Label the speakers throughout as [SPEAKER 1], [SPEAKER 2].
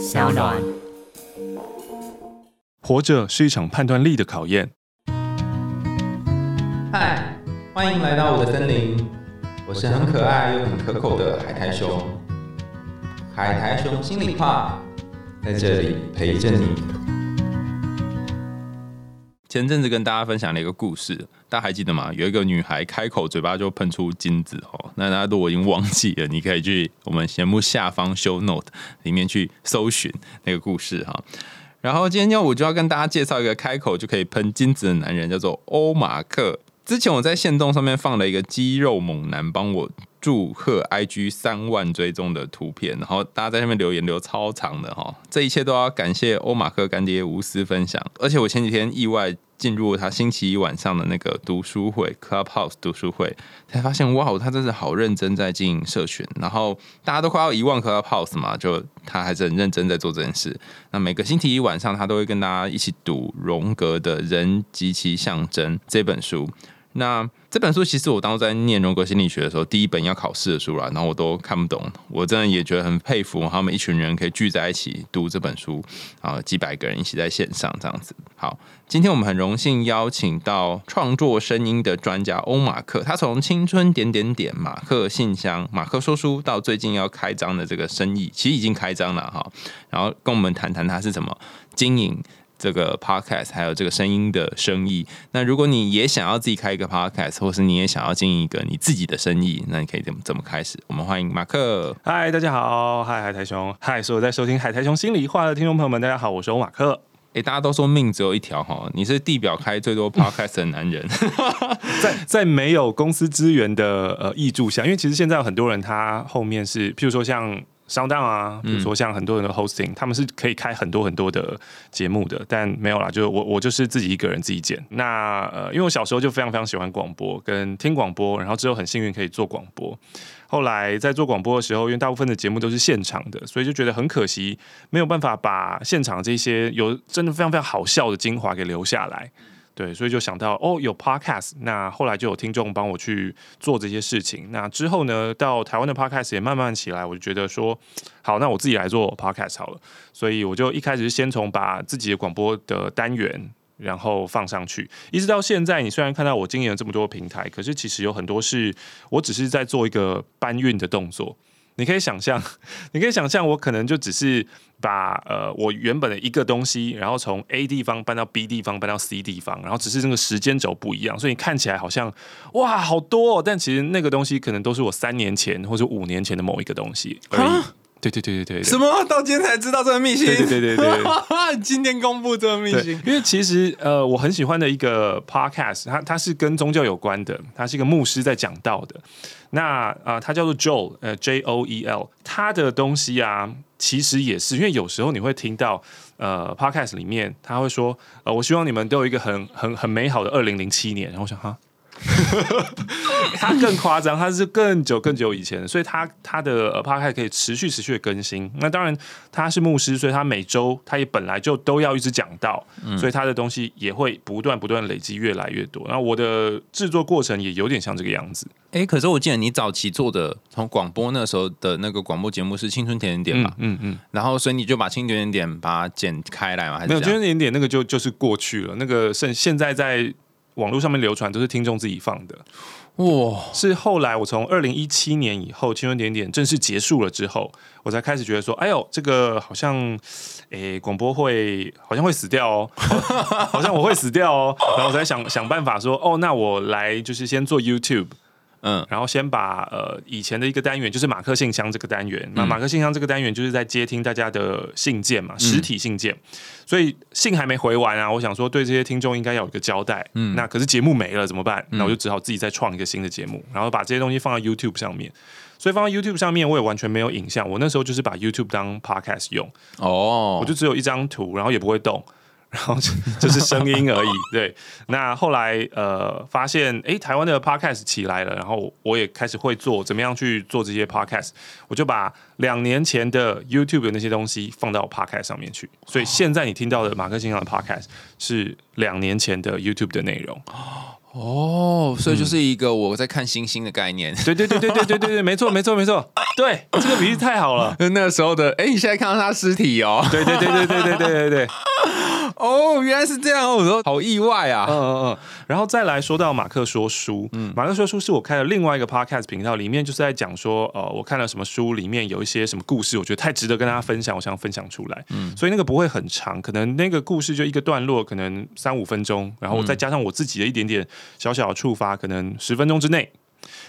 [SPEAKER 1] 小暖。
[SPEAKER 2] 活着是一场判断力的考验。
[SPEAKER 3] 嗨，欢迎来到我的森林，我是很可爱又很可口的海苔熊。海苔熊心里话，在这里陪着你。
[SPEAKER 4] 前阵子跟大家分享了一个故事，大家还记得吗？有一个女孩开口嘴巴就喷出金子哦，那大家都已经忘记了，你可以去我们节目下方 show note 里面去搜寻那个故事哈。然后今天呢，我就要跟大家介绍一个开口就可以喷金子的男人，叫做欧马克。之前我在线动上面放了一个肌肉猛男帮我祝贺 IG 三万追踪的图片，然后大家在下面留言留超长的哈，这一切都要感谢欧马克干爹无私分享。而且我前几天意外进入他星期一晚上的那个读书会 Clubhouse 读书会，才发现哇，他真是好认真在经营社群。然后大家都快要一万 Clubhouse 嘛，就他还是很认真在做这件事。那每个星期一晚上，他都会跟大家一起读荣格的《人及其象征》这本书。那这本书其实我当初在念荣格心理学的时候，第一本要考试的书啦，然后我都看不懂，我真的也觉得很佩服他们一群人可以聚在一起读这本书啊，几百个人一起在线上这样子。好，今天我们很荣幸邀请到创作声音的专家欧马克，他从青春点点点、马克信箱、马克说书到最近要开张的这个生意，其实已经开张了哈，然后跟我们谈谈他是怎么经营。这个 podcast 还有这个声音的生意，那如果你也想要自己开一个 podcast，或是你也想要经营一个你自己的生意，那你可以怎么怎么开始？我们欢迎马克。
[SPEAKER 2] 嗨，大家好，嗨，海苔熊，嗨，所有在收听海苔熊心里话的听众朋友们，大家好，我是欧马克。
[SPEAKER 4] 哎，大家都说命只有一条哈，你是地表开最多 podcast 的男人，
[SPEAKER 2] 在在没有公司资源的呃益助下，因为其实现在有很多人他后面是，譬如说像。上当啊，比如说像很多人的 hosting，他们是可以开很多很多的节目的，但没有啦，就是我我就是自己一个人自己剪。那呃，因为我小时候就非常非常喜欢广播跟听广播，然后之后很幸运可以做广播。后来在做广播的时候，因为大部分的节目都是现场的，所以就觉得很可惜，没有办法把现场这些有真的非常非常好笑的精华给留下来。对，所以就想到哦，有 podcast，那后来就有听众帮我去做这些事情。那之后呢，到台湾的 podcast 也慢慢起来，我就觉得说，好，那我自己来做 podcast 好了。所以我就一开始是先从把自己的广播的单元，然后放上去，一直到现在。你虽然看到我经营了这么多平台，可是其实有很多是我只是在做一个搬运的动作。你可以想象，你可以想象，我可能就只是把呃我原本的一个东西，然后从 A 地方搬到 B 地方，搬到 C 地方，然后只是那个时间轴不一样，所以你看起来好像哇好多，哦，但其实那个东西可能都是我三年前或者五年前的某一个东西而已。对对对对对，
[SPEAKER 4] 什么？到今天才知道这个秘辛？
[SPEAKER 2] 对对对对对，
[SPEAKER 4] 今天公布这个秘辛。
[SPEAKER 2] 因为其实呃，我很喜欢的一个 podcast，它它是跟宗教有关的，它是一个牧师在讲道的。那啊，他叫做 Joel，呃，J O E L，他的东西啊，其实也是因为有时候你会听到呃，podcast 里面他会说，呃，我希望你们都有一个很很很美好的二零零七年。然后我想哈。他更夸张，他是更久更久以前，所以他他的呃 p o 可以持续持续的更新。那当然他是牧师，所以他每周他也本来就都要一直讲到，所以他的东西也会不断不断累积越来越多。那我的制作过程也有点像这个样子。
[SPEAKER 4] 哎，可是我记得你早期做的从广播那时候的那个广播节目是《青春甜点点》嘛？嗯嗯。然后所以你就把《青春甜点点》把它剪开来嘛？还是
[SPEAKER 2] 没有《青春甜点点》那个就就是过去了，那个现现在在。网络上面流传都是听众自己放的，哇！是后来我从二零一七年以后，青春点点正式结束了之后，我才开始觉得说，哎呦，这个好像，诶，广播会好像会死掉哦，好像我会死掉哦，然后我才想想办法说，哦，那我来就是先做 YouTube。嗯，然后先把呃以前的一个单元，就是马克信箱这个单元，那马克信箱这个单元就是在接听大家的信件嘛，实体信件，所以信还没回完啊，我想说对这些听众应该要有一个交代，嗯，那可是节目没了怎么办？那我就只好自己再创一个新的节目，然后把这些东西放到 YouTube 上面，所以放到 YouTube 上面我也完全没有影像，我那时候就是把 YouTube 当 Podcast 用，哦，我就只有一张图，然后也不会动。然后就是声音而已，对。那后来呃发现，哎，台湾的 podcast 起来了，然后我也开始会做，怎么样去做这些 podcast？我就把两年前的 YouTube 的那些东西放到 podcast 上面去。所以现在你听到的马克先生的 podcast 是两年前的 YouTube 的内容。
[SPEAKER 4] 哦，所以就是一个我在看星星的概念。
[SPEAKER 2] 对对对对对对对对，没错没错没错，对，这个比喻太好了。
[SPEAKER 4] 那个时候的，哎，你现在看到他尸体哦？
[SPEAKER 2] 对对对对对对对对对。
[SPEAKER 4] 哦，原来是这样，我说好意外啊。
[SPEAKER 2] 嗯嗯嗯。然后再来说到马克说书，嗯，马克说书是我开了另外一个 podcast 频道，里面就是在讲说，呃，我看了什么书，里面有一些什么故事，我觉得太值得跟大家分享，我想分享出来。嗯，所以那个不会很长，可能那个故事就一个段落，可能三五分钟，然后再加上我自己的一点点小小的触发，可能十分钟之内。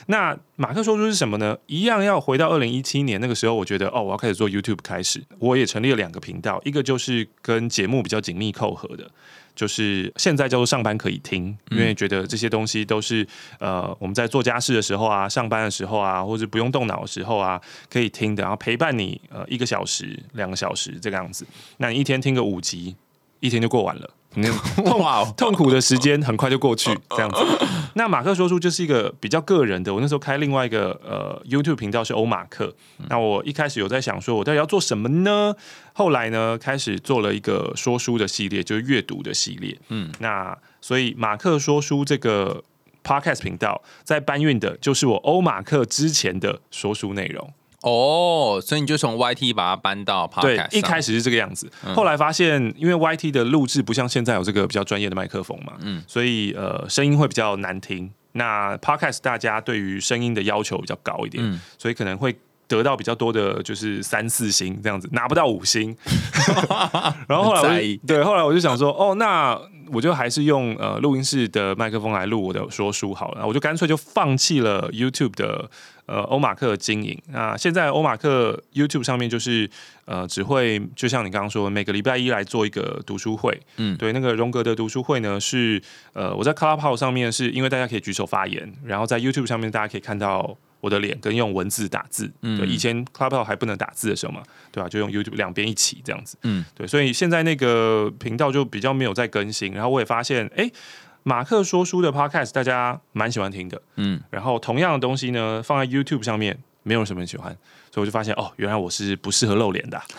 [SPEAKER 2] 那马克说出是什么呢？一样要回到二零一七年那个时候，我觉得哦，我要开始做 YouTube 开始，我也成立了两个频道，一个就是跟节目比较紧密扣合的，就是现在叫做上班可以听，因为觉得这些东西都是呃我们在做家事的时候啊，上班的时候啊，或者不用动脑的时候啊，可以听的，然后陪伴你呃一个小时、两个小时这个样子。那你一天听个五集，一天就过完了。痛 痛苦的时间很快就过去，这样子。那马克说书就是一个比较个人的。我那时候开另外一个呃 YouTube 频道是欧马克。那我一开始有在想说，我到底要做什么呢？后来呢，开始做了一个说书的系列，就是阅读的系列。嗯，那所以马克说书这个 Podcast 频道在搬运的就是我欧马克之前的说书内容。
[SPEAKER 4] 哦，所以你就从 YT 把它搬到 Podcast。
[SPEAKER 2] 对，一开始是这个样子，后来发现因为 YT 的录制不像现在有这个比较专业的麦克风嘛，嗯，所以呃声音会比较难听。那 Podcast 大家对于声音的要求比较高一点，所以可能会得到比较多的就是三四星这样子，拿不到五星。然后后来我对后来我就想说，哦，那我就还是用呃录音室的麦克风来录我的说书好了，我就干脆就放弃了 YouTube 的。呃，欧马克经营那现在欧马克 YouTube 上面就是呃，只会就像你刚刚说，每个礼拜一来做一个读书会。嗯，对，那个荣格的读书会呢，是呃，我在 Clubhouse 上面是因为大家可以举手发言，然后在 YouTube 上面大家可以看到我的脸跟用文字打字。嗯，对，以前 Clubhouse 还不能打字的时候嘛，对吧？就用 YouTube 两边一起这样子。嗯，对，所以现在那个频道就比较没有在更新，然后我也发现，哎。马克说书的 podcast 大家蛮喜欢听的，嗯，然后同样的东西呢，放在 YouTube 上面，没有什么人喜欢，所以我就发现哦，原来我是不适合露脸的，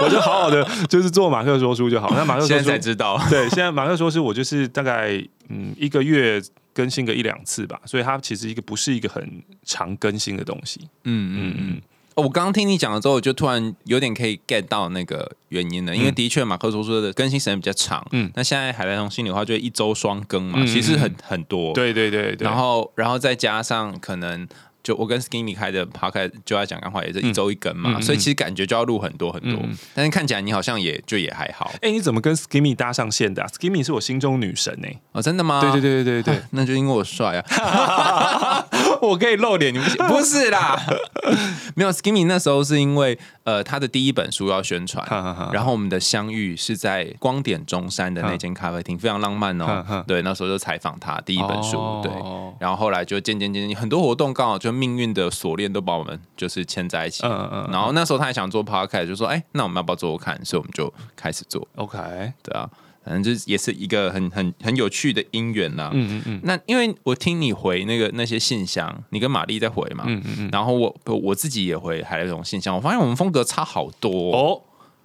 [SPEAKER 2] 我就好好的就是做马克说书就好。那马克
[SPEAKER 4] 现在才知道，
[SPEAKER 2] 对，现在马克说书我就是大概嗯一个月更新个一两次吧，所以它其实一个不是一个很常更新的东西，嗯。嗯嗯。
[SPEAKER 4] 我刚刚听你讲了之后，我就突然有点可以 get 到那个原因了。因为的确，马克说说的更新时间比较长。嗯，那现在海来同心里话就一周双更嘛，其实很很多。
[SPEAKER 2] 对对对对。
[SPEAKER 4] 然后，然后再加上可能。就我跟 Skinny 开的 p 开就要讲干话，也是一周一更嘛，所以其实感觉就要录很多很多，但是看起来你好像也就也还好。
[SPEAKER 2] 哎，你怎么跟 Skinny 搭上线的？Skinny 是我心中女神哎！
[SPEAKER 4] 哦，真的吗？
[SPEAKER 2] 对对对对对对，
[SPEAKER 4] 那就因为我帅啊，我可以露脸，你不行？不是啦，没有 Skinny 那时候是因为呃他的第一本书要宣传，然后我们的相遇是在光点中山的那间咖啡厅，非常浪漫哦。对，那时候就采访他第一本书，对，然后后来就渐渐渐渐很多活动刚好就。命运的锁链都把我们就是牵在一起，嗯嗯，然后那时候他也想做 podcast，就说，哎，那我们要不要做做看？所以我们就开始做。
[SPEAKER 2] OK，
[SPEAKER 4] 对啊，反正就是也是一个很很很有趣的姻缘啦。嗯嗯嗯。那因为我听你回那个那些信箱，你跟玛丽在回嘛，嗯嗯嗯，然后我我自己也回海那种信箱，我发现我们风格差好多哦。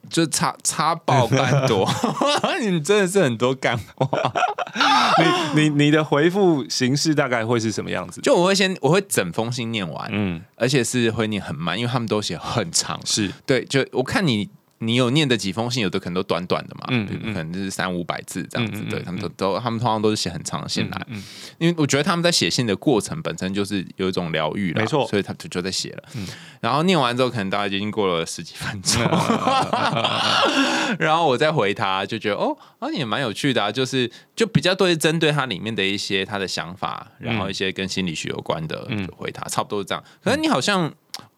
[SPEAKER 4] 就差差爆干多，你真的是很多干话。
[SPEAKER 2] 你你你的回复形式大概会是什么样子？
[SPEAKER 4] 就我会先我会整封信念完，嗯，而且是会念很慢，因为他们都写很长，
[SPEAKER 2] 是
[SPEAKER 4] 对。就我看你。你有念的几封信，有的可能都短短的嘛，嗯可能就是三五百字这样子，对他们都都，他们通常都是写很长的信来，因为我觉得他们在写信的过程本身就是有一种疗愈了，
[SPEAKER 2] 没错，
[SPEAKER 4] 所以他就就在写了，然后念完之后，可能大概已经过了十几分钟，然后我再回他，就觉得哦，啊也蛮有趣的啊，就是就比较多是针对他里面的一些他的想法，然后一些跟心理学有关的回他，差不多是这样，可是你好像。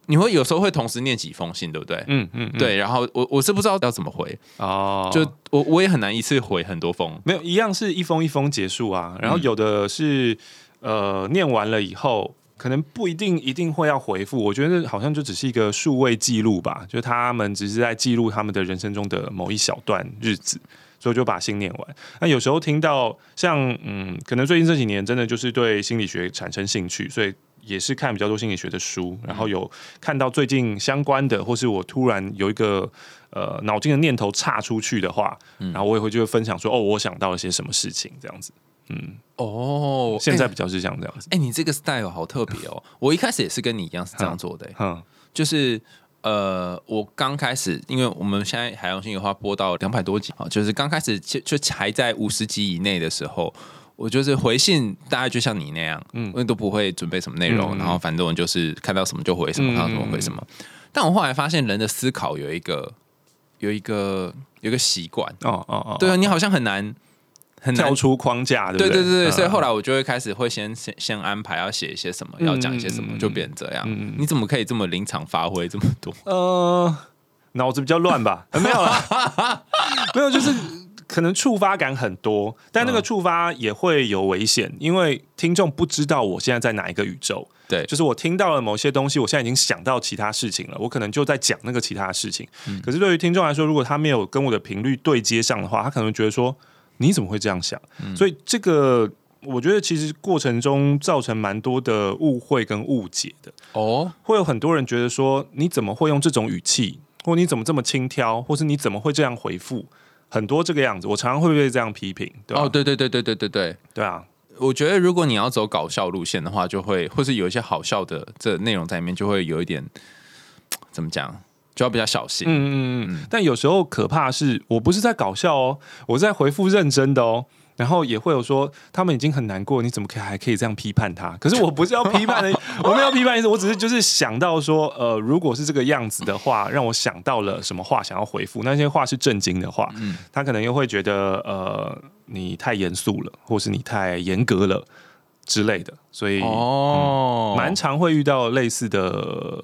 [SPEAKER 4] 你会有时候会同时念几封信，对不对？嗯嗯，对。然后我我是不知道要怎么回哦，就我我也很难一次回很多封，
[SPEAKER 2] 没有一样是一封一封结束啊。然后有的是呃念完了以后，可能不一定一定会要回复。我觉得好像就只是一个数位记录吧，就他们只是在记录他们的人生中的某一小段日子，所以就把信念完。那有时候听到像嗯，可能最近这几年真的就是对心理学产生兴趣，所以。也是看比较多心理学的书，然后有看到最近相关的，或是我突然有一个呃脑筋的念头岔出去的话，然后我也会就会分享说哦，我想到了些什么事情这样子。
[SPEAKER 4] 嗯哦，哎
[SPEAKER 2] 现在比较是像这样子。
[SPEAKER 4] 哎、你这个 style 好特别哦！我一开始也是跟你一样是这样做的、哎
[SPEAKER 2] 嗯
[SPEAKER 4] 就是呃，我刚开始，因为我们现在海洋性的话播到两百多集啊，就是刚开始就就还在五十集以内的时候，我就是回信，大概就像你那样，嗯，因为都不会准备什么内容，
[SPEAKER 2] 嗯
[SPEAKER 4] 然后反正我就是看到什么就回什么，
[SPEAKER 2] 嗯
[SPEAKER 4] 看到什么回什么。但我后来发现，人的思考有一个有一个有一个习惯，
[SPEAKER 2] 哦哦哦，
[SPEAKER 4] 对啊，你好像很难很难
[SPEAKER 2] 跳出框架，对不对？
[SPEAKER 4] 对对所以后来我就会开始会先先先安排要写一些什么，要讲一些什么，
[SPEAKER 2] 嗯
[SPEAKER 4] 就变成这样。
[SPEAKER 2] 嗯。
[SPEAKER 4] 你怎么可以这么临场发挥这么多？
[SPEAKER 2] 呃，脑子比较乱吧？呃没有啦，没有，就是可能触发感很多，但那个
[SPEAKER 4] 嗯
[SPEAKER 2] 触发也会有危险，因为听众不知道我现在在哪一个宇宙。
[SPEAKER 4] 对，
[SPEAKER 2] 就是我听到了某些东西，我现在已经想到其他事情了，我可能就在讲那个其他的事情。
[SPEAKER 4] 嗯
[SPEAKER 2] 可是对于听众来说，如果他没有跟我的频率对接上的话，他可能觉得说你怎么会这样想？
[SPEAKER 4] 嗯
[SPEAKER 2] 所以这个我觉得其实过程中造成蛮多的误会跟误解的。
[SPEAKER 4] 哦，
[SPEAKER 2] 会有很多人觉得说，你怎么会用这种语气，或你怎么这么轻佻，或是你怎么会这样回复？很多这个样子，我常常会被这样批评，对吧、
[SPEAKER 4] 哦，对对对对对对对。
[SPEAKER 2] 对啊，
[SPEAKER 4] 我觉得如果你要走搞笑路线的话，就会或是有一些好笑的这内容在里面，就会有一点怎么讲，就要比较小心。
[SPEAKER 2] 嗯嗯嗯。但有时候可怕是，我不是在搞笑哦，我在回复认真的哦。然后也会有说，他们已经很难过，你怎么可以还可以这样批判他？可是我不是要批判的，我没有批判意思，我只是就是想到说，呃，如果是这个样子的话，让我想到了什么话想要回复，那些话是震惊的话，他可能又会觉得，呃，你太严肃了，或是你太严格了之类的，所以
[SPEAKER 4] 哦，
[SPEAKER 2] 蛮常会遇到类似的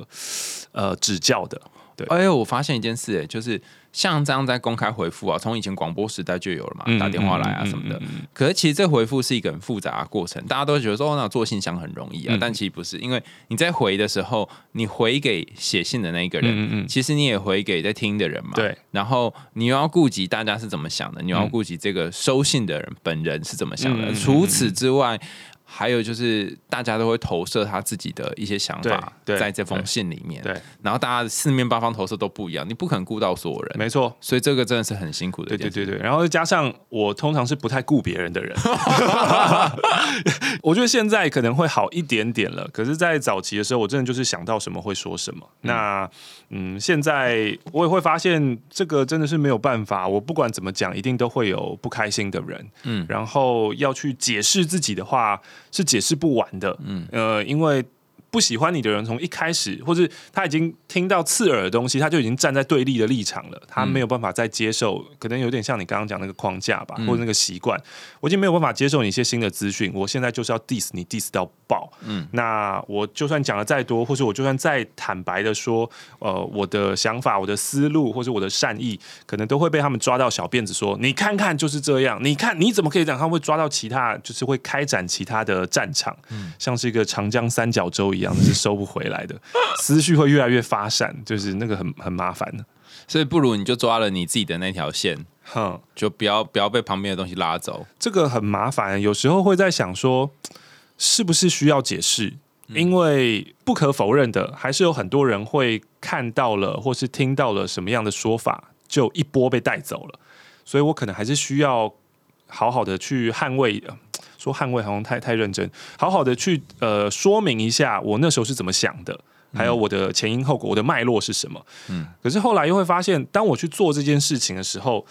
[SPEAKER 2] 呃指教的。
[SPEAKER 4] 哎呦，我发现一件事、哎，就是像这样在公开回复啊，从以前广播时代就有了嘛，
[SPEAKER 2] 嗯
[SPEAKER 4] 打电话来啊什么的。可是其实这回复是一个很复杂的过程，大家都会觉得说，哦，那做信箱很容易啊，
[SPEAKER 2] 嗯
[SPEAKER 4] 但其实不是，因为你在回的时候，你回给写信的那一个人，其实你也回给在听的人嘛。
[SPEAKER 2] 对。
[SPEAKER 4] 然后你又要顾及大家是怎么想的，你又要顾及这个收信的人本人是怎么想的。除此之外。还有就是，大家都会投射他自己的一些想法在这封信里面。
[SPEAKER 2] 对，
[SPEAKER 4] 然后大家四面八方投射都不一样，你不可能顾到所有人，
[SPEAKER 2] 没错，
[SPEAKER 4] 所以这个真的是很辛苦的
[SPEAKER 2] 对。对对对，然后再加上我通常是不太顾别人的人，我觉得现在可能会好一点点了。可是，在早期的时候，我真的就是想到什么会说什么。那嗯，现在我也会发现，这个真的是没有办法。我不管怎么讲，一定都会有不开心的人。嗯，然后要去解释自己的话，是解释不完的。嗯，呃，因为。不喜欢你的人，从一开始，或是他已经听到刺耳的东西，他就已经站在对立的立场了，他没有办法再接受，可能有点像你刚刚讲那个框架吧，或者那个习惯，我已经没有办法接受你一些新的资讯，我现在就是要 diss 你 diss 到爆，嗯，那我就算讲的再多，或者我就算再坦白的说，呃，我的想法、我的思路或者我的善意，可能都会被他们抓到小辫子说，你看看就是这样，你看你怎么可以这样？他会抓到其他，就是会开展其他的战场，像是一个长江三角洲一样，是收不回来的，思绪会越来越发散，就是那个很很麻烦的，
[SPEAKER 4] 所以不如你就抓了你自己的那条线，
[SPEAKER 2] 哼。
[SPEAKER 4] 就不要不要被旁边的东西拉走。
[SPEAKER 2] 这个很麻烦，有时候会在想说，是不是需要解释？因为不可否认的，还是有很多人会看到了，或是听到了什么样的说法，就一波被带走了。所以我可能还是需要好好的去捍卫。呃说捍卫好像太太认真，好好的去呃说明一下我那时候是怎么想的，还有我的前因后果，我的脉络是什么。嗯，可是后来又会发现，当我去做这件事情的时候，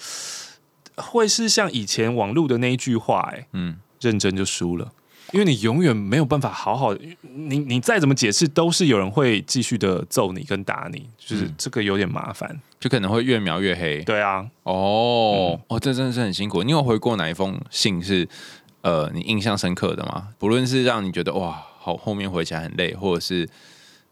[SPEAKER 2] 会是像以前网络的那一句话、哎，
[SPEAKER 4] 嗯，
[SPEAKER 2] 认真就输了。因为你永远没有办法好好，你你再怎么解释，都是有人会继续的揍你跟打你，就是这个有点麻烦。
[SPEAKER 4] 就可能会越描越黑。
[SPEAKER 2] 对啊，
[SPEAKER 4] 哦，哦，这真的是很辛苦。你有回过哪一封信是呃你印象深刻的吗？不论是让你觉得哇，好后面回起来很累，或者是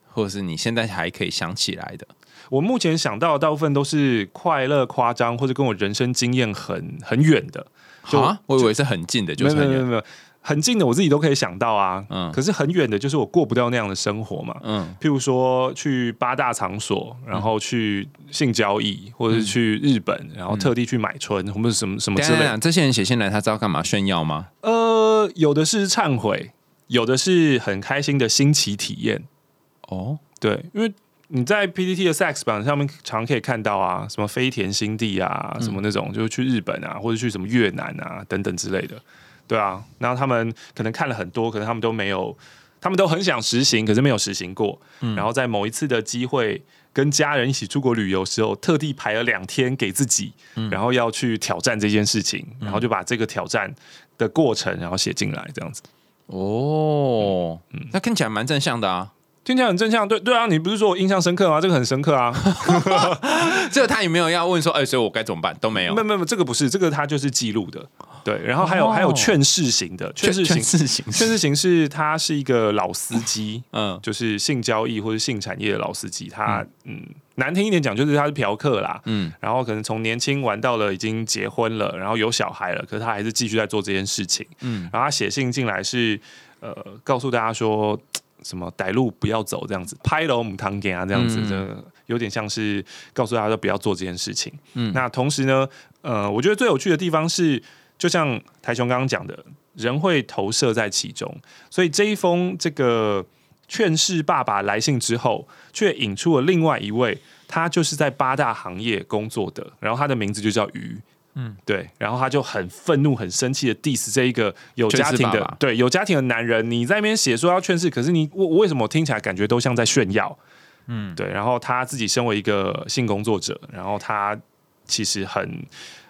[SPEAKER 4] 或者是你现在还可以想起来的。
[SPEAKER 2] 我目前想到的大部分都是快乐、夸张，或者跟我人生经验很很远的。就
[SPEAKER 4] 啊，我以为是很近的，就是
[SPEAKER 2] 没有没有没有，很近的我自己都可以想到啊。
[SPEAKER 4] 嗯
[SPEAKER 2] 可是很远的，就是我过不掉那样的生活嘛。
[SPEAKER 4] 嗯
[SPEAKER 2] 譬如说去八大场所，然后去性交易，或者是去日本，然后特地去买春，或者什么什么之类的。
[SPEAKER 4] 这些人写信来，他知道干嘛炫耀吗？
[SPEAKER 2] 呃，有的是忏悔，有的是很开心的新奇体验。
[SPEAKER 4] 哦，
[SPEAKER 2] 对，因为你在 PPT 的 Sex 版上面常可以看到啊，什么飞田新地啊，什么那种，就是去日本啊，或者去什么越南啊等等之类的。对啊，然后他们可能看了很多，可能他们都没有，他们都很想实行，可是没有实行过。然后在某一次的机会，跟家人一起出国旅游时候，特地排了两天给自己，然后要去挑战这件事情，然后就把这个挑战的过程，然后写进来，这样子。
[SPEAKER 4] 哦，那看起来蛮正向的啊。
[SPEAKER 2] 听起来很正向，对对啊，你不是说我印象深刻吗？这个很深刻啊。
[SPEAKER 4] 这个他也没有要问说，哎，所以我该怎么办？都没有。
[SPEAKER 2] 没有没有，这个不是，这个他就是记录的。对，然后还有还有劝世型的，
[SPEAKER 4] 劝世型，
[SPEAKER 2] 劝世型是他是一个老司机，嗯，就是性交易或者性产业的老司机。他嗯，难听一点讲，就是他是嫖客啦，嗯，然后可能从年轻玩到了已经结婚了，然后有小孩了，可是他还是继续在做这件事情，嗯，然后他写信进来是呃，告诉大家说。什么歹路不要走这样子，拍楼母汤给啊这样子，这有点像是告诉大家不要做这件事情。嗯，那同时呢，呃，我觉得最有趣的地方是，就像台雄刚刚讲的，人会投射在其中，所以这一封这个劝世爸爸来信之后，却引出了另外一位，他就是在八大行业工作的，然后他的名字就叫鱼。嗯，对，然后他就很愤怒、很生气的 diss 这一个有家庭的，对有家庭的男人，你在那边写说要劝世，可是你我为什么听起来感觉都像在炫耀？嗯，对，然后他自己身为一个性工作者，然后他其实很、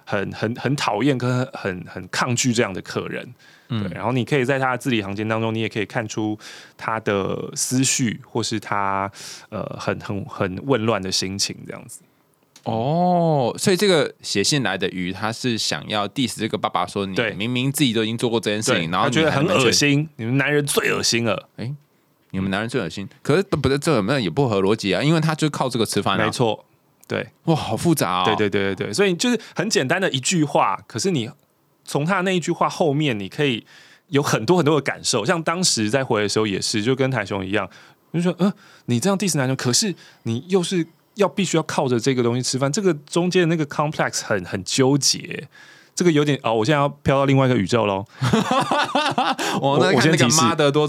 [SPEAKER 2] 很、很、很讨厌跟很、很抗拒这样的客人，对，然后你可以在他的字里行间当中，你也可以看出他的思绪，或是他呃很、很、很混乱的心情这样子。
[SPEAKER 4] 哦，所以这个写信来的鱼，他是想要 diss 这个爸爸说，你明明自己都已经做过这件事情，然后
[SPEAKER 2] 觉得很恶心，你们男人最恶心了。哎，
[SPEAKER 4] 你们男人最恶心，可是不是这有没有也不合逻辑啊？因为他就靠这个吃饭，
[SPEAKER 2] 没错。对，
[SPEAKER 4] 哇，好复杂啊！
[SPEAKER 2] 对对对对对，所以就是很简单的一句话，可是你从他那一句话后面，你可以有很多很多的感受。像当时在回的时候也是，就跟台雄一样，就说，嗯，你这样 diss 男生，可是你又是。要必须要靠着这个东西吃饭，这个中间的那个 complex 很很纠结，这个有点哦，我现在要飘到另外一个宇宙喽。
[SPEAKER 4] 我我先提示，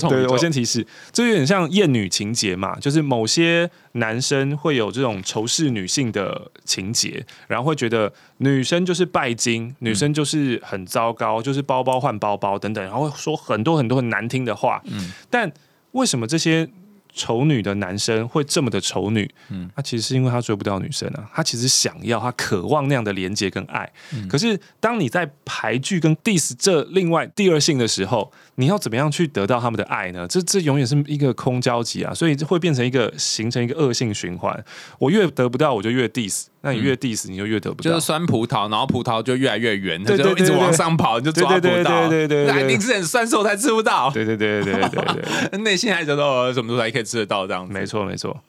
[SPEAKER 2] 对，我先提示，这有点像厌女情节嘛，就是某些男生会有这种仇视女性的情节，然后会觉得女生就是拜金，女生就是很糟糕，就是包包换包包等等，然后说很多很多很难听的话。嗯，但为什么这些？丑女的男生会这么的丑女，嗯，他其实是因为他追不到女生啊，他其实想要，他渴望那样的连接跟爱。可是当你在排拒跟 diss 这另外第二性的时候，你要怎么样去得到他们的爱呢？这这永远是一个空交集啊，所以会变成一个形成一个恶性循环。我越得不到，我就越 diss。那你越 diss，你就越得不
[SPEAKER 4] 到。就是酸葡萄，然后葡萄就越来越圆，它就一直往上跑，你就抓不到。
[SPEAKER 2] 对对对，
[SPEAKER 4] 那一定是很酸瘦才吃不到。
[SPEAKER 2] 对对对对对对对，
[SPEAKER 4] 内心还觉得什么时候才可以吃得到这样子？
[SPEAKER 2] 没错没错。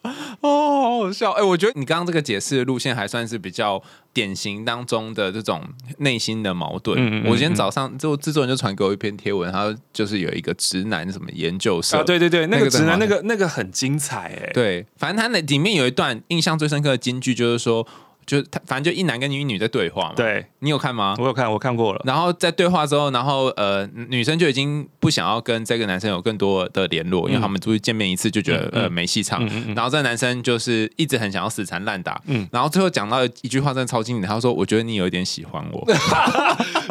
[SPEAKER 4] 哦，好好笑。哎，我觉得你刚刚这个解释的路线还算是比较典型当中的这种内心的矛盾。我今天早上就制作人就传给我一篇贴文，他就是有一个直男什么研究社。
[SPEAKER 2] 啊，对对对，那个直男那个那个很精彩哎。
[SPEAKER 4] 对，反正他那里面有一段印象最深刻的金句，就是说。就他反正就一男跟一女在对话嘛，
[SPEAKER 2] 对
[SPEAKER 4] 你有看吗？
[SPEAKER 2] 我有看，我看过了。
[SPEAKER 4] 然后在对话之后，然后呃，女生就已经不想要跟这个男生有更多的联络，因为他们出去见面一次就觉得呃没戏唱。然后这个男生就是一直很想要死缠烂打，嗯。然后最后讲到一句话真的超经典，他说：“我觉得你有一点喜欢我。”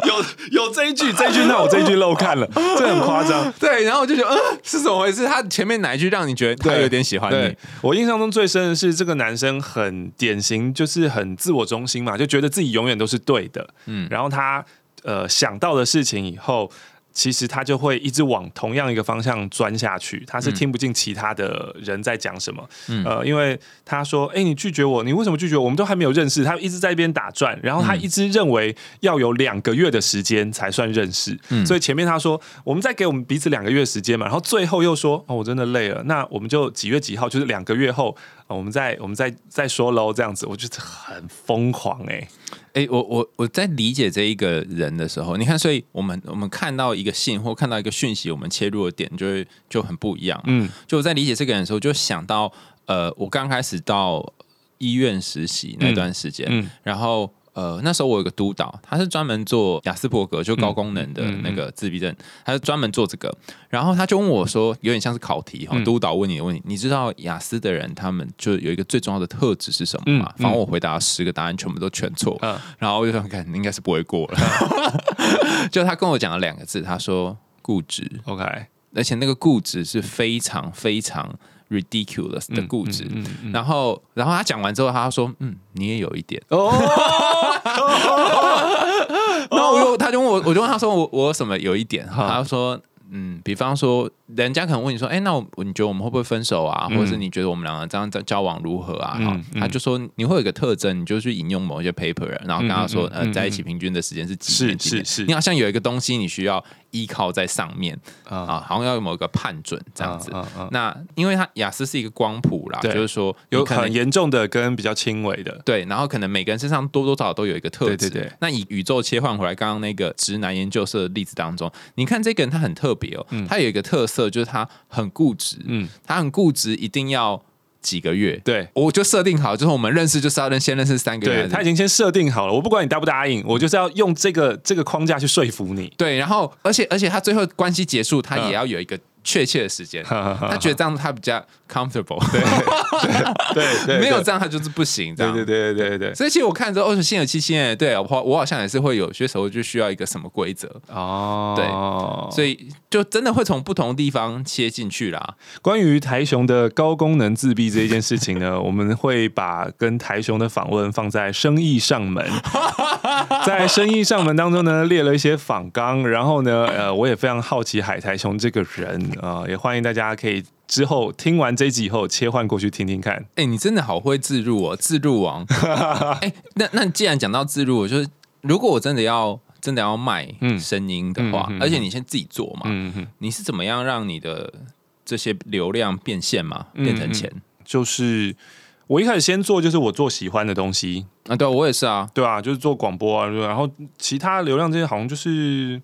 [SPEAKER 2] 有有这一句，这一句那我这一句漏看了，这很夸张。
[SPEAKER 4] 对，然后我就觉得，嗯，是怎么回事？他前面哪一句让你觉得他有点喜欢你？
[SPEAKER 2] 我印象中最深的是这个男生很典型，就是很。很自我中心嘛，就觉得自己永远都是对的。嗯，然后他呃想到的事情以后。其实他就会一直往同样一个方向钻下去，他是听不进其他的人在讲什么。呃，因为他说：“哎，你拒绝我，你为什么拒绝我？我们都还没有认识。”他一直在一边打转，然后他一直认为要有两个月的时间才算认识。所以前面他说：“我们再给我们彼此两个月时间嘛。”然后最后又说：“哦，我真的累了，那我们就几月几号，就是两个月后，我们再我们再再说喽。”这样子，我觉得很疯狂哎。
[SPEAKER 4] 哎，我我我在理解这一个人的时候，你看，所以我们我们看到一个信或看到一个讯息，我们切入的点就会就很不一样。嗯，就我在理解这个人的时候，就想到，呃，我刚开始到医院实习那段时间，嗯然后呃，那时候我有个督导，他是专门做雅斯伯格，就高功能的那个自闭症，他是专门做这个。然后他就问我说，有点像是考题哈，督导问你的问题，你知道雅思的人他们就有一个最重要的特质是什么吗？反正我回答十个答案全部都全错，然后我就想看应该是不会过了。就他跟我讲了两个字，他说固执
[SPEAKER 2] ，OK，
[SPEAKER 4] 而且那个固执是非常非常。ridiculous 的固执，然后，然后他讲完之后，他说：“嗯，你也有一点。”哦，然后我就，他就问我，我就问他说：“我我什么有一点？”他说：“嗯，比方说。”人家可能问你说：“哎，那我你觉得我们会不会分手啊？或者是你觉得我们两个这样在交往如何啊？”他就说：“你会有一个特征，你就去引用某一些 paper，然后跟他说：‘呃，在一起平均的时间是几年？’
[SPEAKER 2] 是是是，
[SPEAKER 4] 你好像有一个东西你需要依靠在上面啊，好像要有某一个判准这样子。那因为他雅思是一个光谱啦，就是说
[SPEAKER 2] 有很严重的跟比较轻微的，
[SPEAKER 4] 对。然后可能每个人身上多多少少都有一个特质。对对。那以宇宙切换回来，刚刚那个直男研究社的例子当中，你看这个人他很特别哦，他有一个特色就是他很。很固执，嗯，他很固执，一定要几个月。
[SPEAKER 2] 对，
[SPEAKER 4] 我就设定好，就是我们认识就是要认先认识三个月。
[SPEAKER 2] 他已经先设定好了，我不管你答不答应，我就是要用这个这个框架去说服你。
[SPEAKER 4] 对，然后而且而且他最后关系结束，他也要有一个。确切的时间，他觉得这样他比较 comfortable，
[SPEAKER 2] 对 对对，
[SPEAKER 4] 没有这样他就是不行，这样。
[SPEAKER 2] 对对对对对。
[SPEAKER 4] 所以其实我看着哦，心有戚戚哎，对我我好像也是会有些时候就需要一个什么规则。哦，对，所以就真的会从不同的地方切进去啦。
[SPEAKER 2] 关于台雄的高功能自闭这一件事情呢，我们会把跟台雄的访问放在生意上门，在生意上门当中呢列了一些访纲，然后呢，呃，我也非常好奇海台雄这个人。啊，也欢迎大家可以之后听完这集以后切换过去听听看。
[SPEAKER 4] 哎，你真的好会自入哦，自入王。哎，那那既然讲到自入，就是如果我真的要真的要卖声音的话，而且你先自己做嘛，你是怎么样让你的这些流量变现嘛，变成钱？
[SPEAKER 2] 就是我一开始先做，就是我做喜欢的东西。
[SPEAKER 4] 啊，对我也是啊，
[SPEAKER 2] 对啊，就是做广播啊，然后其他流量这些好像就是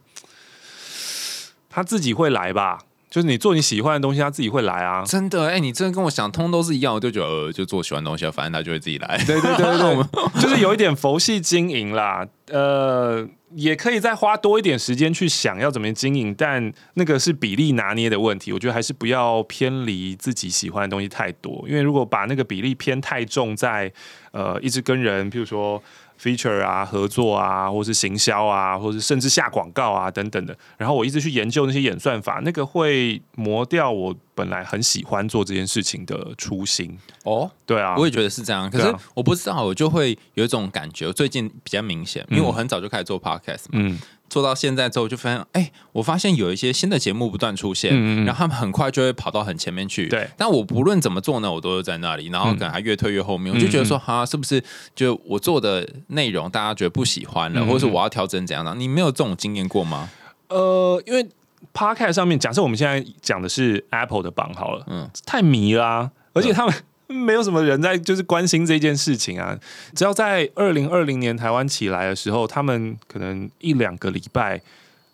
[SPEAKER 2] 他自己会来吧。就是你做你喜欢的东西，他自己会来啊！
[SPEAKER 4] 真的，哎，你真的跟我想通都是一样，我就觉得呃，就做喜欢东西，反正他就会自己来。
[SPEAKER 2] 对对对对，就是有一点佛系经营啦。呃，也可以再花多一点时间去想要怎么经营，但那个是比例拿捏的问题。我觉得还是不要偏离自己喜欢的东西太多，因为如果把那个比例偏太重，在呃一直跟人，譬如说。Feature 啊，合作啊，或是行销啊，或是甚至下广告啊等等的，然后我一直去研究那些演算法，那个会磨掉我本来很喜欢做这件事情的初心。哦，对啊，
[SPEAKER 4] 我也觉得是这样。可是我不知道，我就会有一种感觉，最近比较明显，因为我很早就开始做 podcast 嘛。嗯。做到现在之后，就发现，哎，我发现有一些新的节目不断出现，然后他们很快就会跑到很前面去。
[SPEAKER 2] 对，
[SPEAKER 4] 但我不论怎么做呢，我都是在那里，然后可能还越推越后面。我就觉得说，哈，是不是就我做的内容大家觉得不喜欢了，或者是我要调整怎样的？你没有这种经验过吗？
[SPEAKER 2] 呃，因为 Podcast 上面，假设我们现在讲的是 Apple 的榜好了，嗯，太迷啦，而且他们。没有什么人在就是关心这件事情啊！只要在二零二零年台湾起来的时候，他们可能一两个礼拜，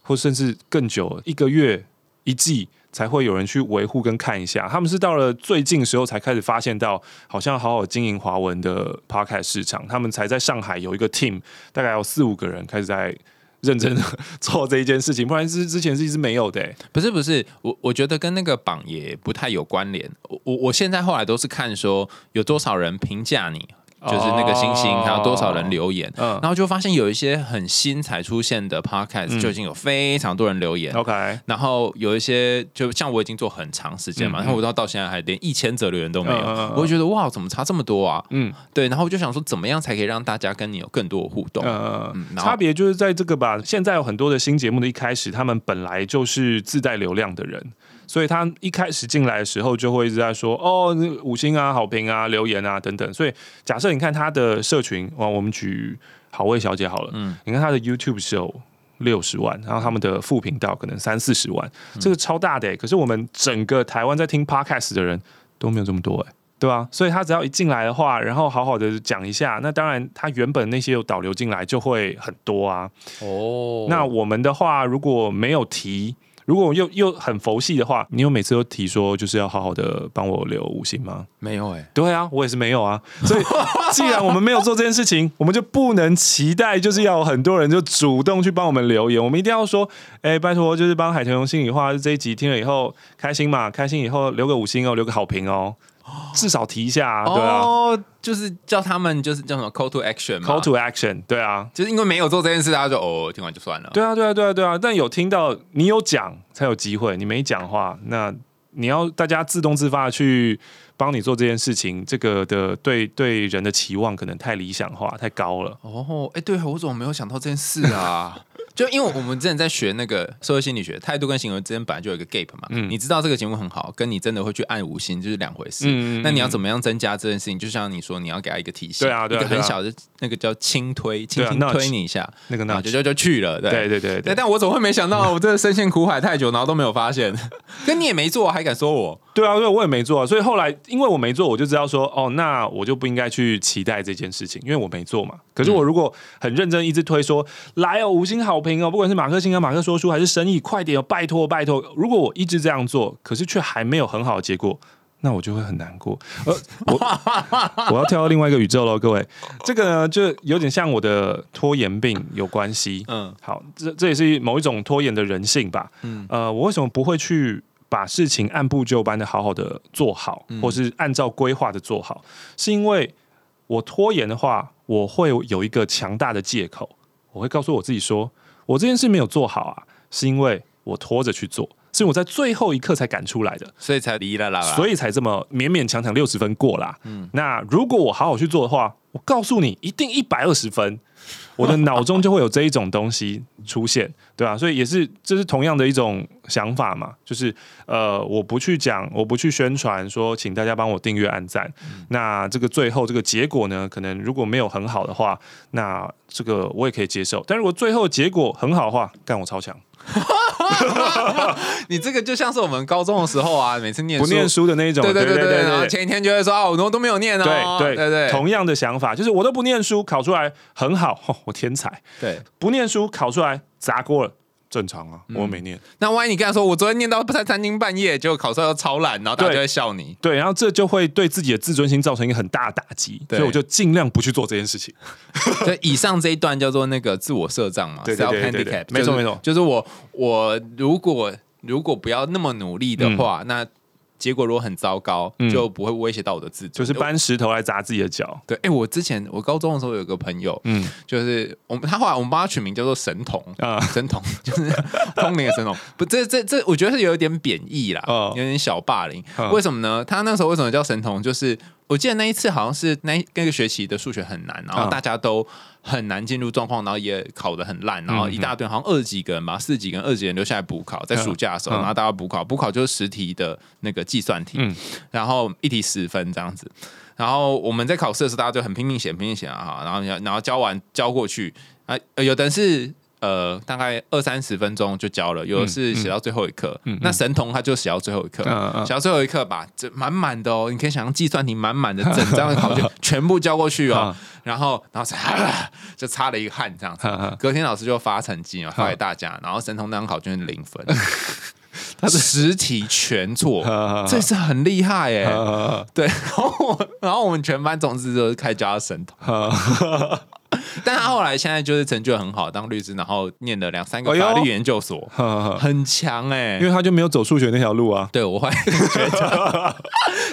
[SPEAKER 2] 或甚至更久，一个月、一季才会有人去维护跟看一下。他们是到了最近时候才开始发现到，好像好好经营华文的 Podcast 市场，他们才在上海有一个 team，大概有四五个人开始在。认真的做这一件事情，不然之之前是一直没有的。
[SPEAKER 4] 不是不是，我我觉得跟那个榜也不太有关联。我我我现在后来都是看说有多少人评价你。就是那个星星，还有多少人留言，然后就发现有一些很新才出现的 podcast 就已经有非常多人留言。
[SPEAKER 2] OK，
[SPEAKER 4] 然后有一些就像我已经做很长时间嘛，然后我到到现在还连一千则留言都没有，我就觉得哇，怎么差这么多啊？嗯，对，然后我就想说，怎么样才可以让大家跟你有更多的互动？
[SPEAKER 2] 嗯，差别就是在这个吧。现在有很多的新节目的一开始，他们本来就是自带流量的人。所以他一开始进来的时候就会一直在说哦五星啊好评啊留言啊等等。所以假设你看他的社群，哇，我们举好味小姐好了，嗯，你看他的 YouTube 是有六十万，然后他们的副频道可能三四十万，这个超大的。可是我们整个台湾在听 Podcast 的人都没有这么多哎，对吧？所以他只要一进来的话，然后好好的讲一下，那当然他原本那些有导流进来就会很多啊。哦，那我们的话如果没有提。如果我又又很佛系的话，你有每次都提说就是要好好的帮我留五星吗？
[SPEAKER 4] 没有哎、
[SPEAKER 2] 对啊，我也是没有啊。所以既然我们没有做这件事情，我们就不能期待就是要很多人就主动去帮我们留言。我们一定要说，哎、拜托，就是帮海豚用心里话这一集听了以后开心嘛，开心以后留个五星哦，留个好评哦，至少提一下、啊，对啊。
[SPEAKER 4] 哦，就是叫他们就是叫什么 call to action 嘛
[SPEAKER 2] Call to action，对啊，
[SPEAKER 4] 就是因为没有做这件事，大家就哦听完就算了。
[SPEAKER 2] 对啊，对啊，对啊，对啊。但有听到你有讲才有机会，你没讲话，那你要大家自动自发去帮你做这件事情，这个的对对人的期望可能太理想化、太高了。
[SPEAKER 4] 哦，哎，对我怎么没有想到这件事啊？就因为我们之前在学那个社会心理学，态度跟行为之间本来就有一个 gap 嘛。
[SPEAKER 2] 嗯
[SPEAKER 4] 你知道这个节目很好，跟你真的会去按五星就是两回事。那你要怎么样增加这件事情？就像你说，你要给他一个提醒，
[SPEAKER 2] 对啊
[SPEAKER 4] 一个很小的那个叫轻推，轻轻推你一下，
[SPEAKER 2] 那个那
[SPEAKER 4] 就就就去了。对
[SPEAKER 2] 对对对
[SPEAKER 4] 但我怎么会没想到？我真的深陷苦海太久，然后都没有发现。跟你也没做，还敢说我？
[SPEAKER 2] 对啊，对，我也没做啊，所以后来因为我没做，我就知道说，哦，那我就不应该去期待这件事情，因为我没做嘛。可是我如果很认真一直推说，来哦，五星好评哦，不管是马克信跟、马克说书还是生意，快点哦，拜托拜托。如果我一直这样做，可是却还没有很好的结果。那我就会很难过，呃，我我要跳到另外一个宇宙喽，各位，这个呢就有点像我的拖延病有关系，
[SPEAKER 4] 嗯
[SPEAKER 2] 好，这这也是某一种拖延的人性吧。
[SPEAKER 4] 嗯
[SPEAKER 2] 呃，我为什么不会去把事情按部就班的好好的做好，或是按照规划的做好？是因为我拖延的话，我会有一个强大的借口，我会告诉我自己说，我这件事没有做好啊，是因为我拖着去做，是我在最后一刻才赶出来的。
[SPEAKER 4] 所以才离了啦。
[SPEAKER 2] 所以才这么勉勉强强六十分过啦。那如果我好好去做的话，我告诉你，一定一百二十分。我的脑中就会有这一种东西出现，对吧、所以也是这是同样的一种想法嘛，就是呃，我不去讲，我不去宣传说，请大家帮我订阅、按赞。那这个最后这个结果呢，可能如果没有很好的话，那这个我也可以接受。但如果最后结果很好的话，干我超强，
[SPEAKER 4] 你这个就像是我们高中的时候啊，每次念
[SPEAKER 2] 不念书的那一种，
[SPEAKER 4] 对对对对，
[SPEAKER 2] 对
[SPEAKER 4] 然后前一天就会说啊，我都没有念哦，
[SPEAKER 2] 对
[SPEAKER 4] 对对
[SPEAKER 2] 同样的想法，就是我都不念书，考出来很好，哦、我天才；
[SPEAKER 4] 对。
[SPEAKER 2] 不念书考出来砸锅了，正常啊，我没念。
[SPEAKER 4] 那万一你跟他说我昨天念到三三更半夜，结果考出来又超懒，然后大家就会笑你。
[SPEAKER 2] 对，然后这就会对自己的自尊心造成一个很大的打击，
[SPEAKER 4] 对
[SPEAKER 2] 所以我就尽量不去做这件事情。
[SPEAKER 4] 所以以上这一段叫做那个自我设障嘛 self handicap，
[SPEAKER 2] 没错
[SPEAKER 4] 就是
[SPEAKER 2] 没错
[SPEAKER 4] 就是我我如果如果不要那么努力的话，那结果如果很糟糕，
[SPEAKER 2] 嗯
[SPEAKER 4] 就不会威胁到我的自尊。
[SPEAKER 2] 就是搬石头来砸自己的脚。
[SPEAKER 4] 对，哎、我之前我高中的时候有个朋友，
[SPEAKER 2] 嗯
[SPEAKER 4] 就是我们他后来我们帮他取名叫做神童
[SPEAKER 2] 啊
[SPEAKER 4] 神童 就是通灵的神童。不，这这这，我觉得是有一点贬义啦，
[SPEAKER 2] 哦
[SPEAKER 4] 有点小霸凌。
[SPEAKER 2] 嗯
[SPEAKER 4] 为什么呢？他那时候为什么叫神童？就是我记得那一次好像是那那个学期的数学很难，然后
[SPEAKER 2] 嗯
[SPEAKER 4] 大家都很难进入状况，然后也考得很烂，然后一大堆好像二十几个人吧，四十几个人、二十几个人留下来补考，在暑假的时候，
[SPEAKER 2] 嗯。
[SPEAKER 4] 然后大家补考，补考就是十题的那个计算题，
[SPEAKER 2] 嗯。
[SPEAKER 4] 然后一题十分这样子。然后我们在考试的时候，大家就很拼命写，拼命写啊，然后然后交完交过去啊，呃有的人是呃大概二三十分钟就交了，有的是写到最后一刻。那神童他就写到最后一刻，写到最后一刻吧，这满满的哦，你可以想象计算题满满的整张的考卷全部交过去哦，然后然后擦 就擦了一个汗这样子。隔天老师就发成绩嘛，发给大家，然后神童那张考卷是零分，他的十题全错，这是很厉害耶。
[SPEAKER 2] 呃
[SPEAKER 4] 对，然后我，然后我们全班总之都开始叫他神童，但他后来现在就是成就很好，当律师，然后念了两三个法律研究所，很强哎、
[SPEAKER 2] 因为他就没有走数学那条路啊。
[SPEAKER 4] 对我会 觉得，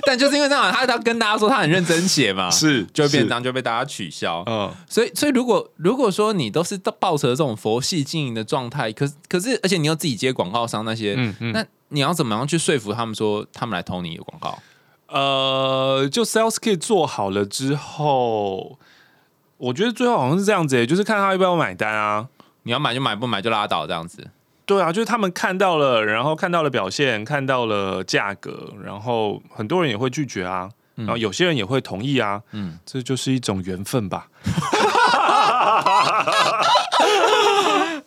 [SPEAKER 4] 但就是因为这样，他他跟大家说他很认真写嘛，
[SPEAKER 2] 是
[SPEAKER 4] 就会变当，就被大家取消。
[SPEAKER 2] 嗯，
[SPEAKER 4] 所以，所以如果如果说你都是抱持这种佛系经营的状态，可是可是，而且你又自己接广告商那些，
[SPEAKER 2] 嗯嗯。
[SPEAKER 4] 那你要怎么样去说服他们说他们来投你的广告？
[SPEAKER 2] 呃，就 sales kit 做好了之后，我觉得最后好像是这样子、欸，就是看他要不要买单啊。
[SPEAKER 4] 你要买就买，不买就拉倒，这样子。
[SPEAKER 2] 对啊，就是他们看到了，然后看到了表现，看到了价格，然后很多人也会拒绝啊，然后有些人也会同意啊，
[SPEAKER 4] 嗯
[SPEAKER 2] 嗯，这就是一种缘分吧。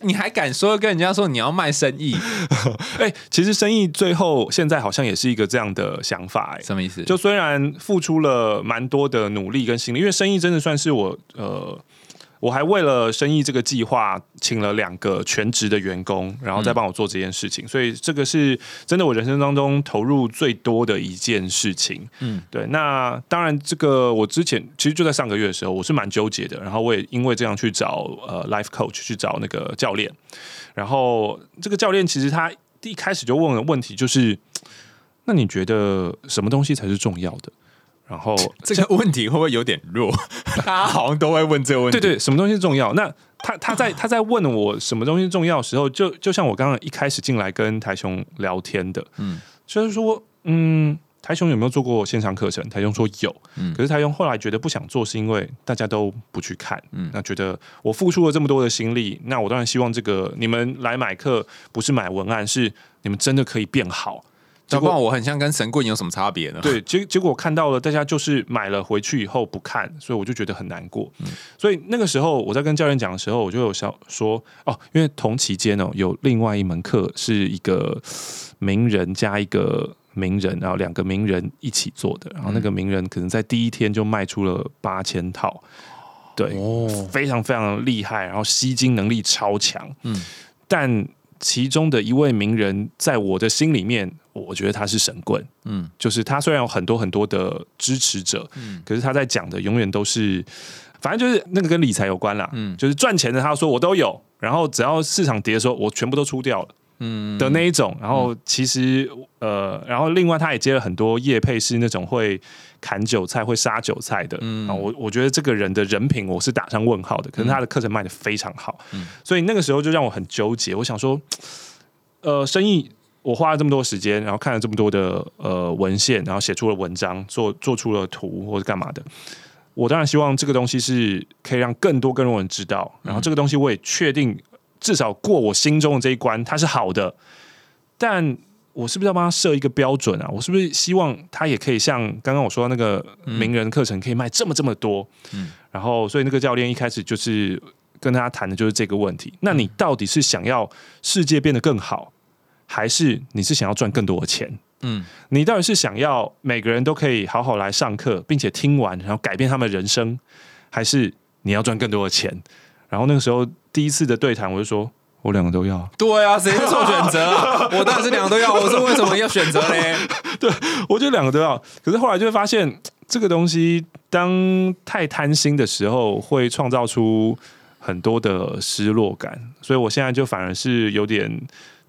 [SPEAKER 4] 你还敢说跟人家说你要卖生意？
[SPEAKER 2] 哎、其实生意最后现在好像也是一个这样的想法、哎，
[SPEAKER 4] 什么意思？
[SPEAKER 2] 就虽然付出了蛮多的努力跟心力，因为生意真的算是我呃。我还为了生意这个计划，请了两个全职的员工，然后再帮我做这件事情。所以这个是真的，我人生当中投入最多的一件事情。嗯，对。那当然，这个我之前其实就在上个月的时候，我是蛮纠结的。然后我也因为这样去找呃 life coach 去找那个教练。然后这个教练其实他一开始就问了问题，就是那你觉得什么东西才是重要的？然后
[SPEAKER 4] 这个问题会不会有点弱？大家好像都会问这个问题。
[SPEAKER 2] 对对，什么东西重要？那他他在 他在问我什么东西重要的时候，就就像我刚刚一开始进来跟台雄聊天的，嗯，就是说，嗯，台雄有没有做过线上课程？台雄说有，嗯，可是台雄后来觉得不想做，是因为大家都不去看，嗯，那觉得我付出了这么多的心力，那我当然希望这个你们来买课不是买文案，是你们真的可以变好。
[SPEAKER 4] 结果我很像跟神棍有什么差别呢？
[SPEAKER 2] 对，结结果看到了，大家就是买了回去以后不看，所以我就觉得很难过。所以那个时候我在跟教练讲的时候，我就有想说哦，因为同期间哦有另外一门课是一个名人加一个名人，然后两个名人一起做的，然后那个名人可能在第一天就卖出了八千套，对，哦非常非常厉害，然后吸金能力超强。嗯，但其中的一位名人在我的心里面。我觉得他是神棍，嗯，就是他虽然有很多很多的支持者，嗯，可是他在讲的永远都是，反正就是那个跟理财有关啦，嗯，就是赚钱的，他说我都有，然后只要市场跌的时候，我全部都出掉了，嗯。的那一种，然后其实呃，然后另外他也接了很多业配，是那种会砍韭菜、会杀韭菜的，嗯，我我觉得这个人的人品我是打上问号的，可是他的课程卖的非常好，嗯，所以那个时候就让我很纠结，我想说，呃，生意。我花了这么多时间，然后看了这么多的呃文献，然后写出了文章，做做出了图或者干嘛的。我当然希望这个东西是可以让更多更多人知道，然后这个东西我也确定至少过我心中的这一关，它是好的。但我是不是要帮他设一个标准啊？我是不是希望他也可以像刚刚我说那个名人课程可以卖这么这么多？嗯，然后所以那个教练一开始就是跟他谈的就是这个问题。那你到底是想要世界变得更好？还是你是想要赚更多的钱？嗯，你到底是想要每个人都可以好好来上课，并且听完然后改变他们人生，还是你要赚更多的钱？然后那个时候第一次的对谈，我就说我两个都要。
[SPEAKER 4] 对啊，谁做选择啊？我当然是两个都要。我是为什么要选择呢？
[SPEAKER 2] 对，我觉得两个都要。可是后来就会发现，这个东西当太贪心的时候，会创造出很多的失落感。所以我现在就反而是有点。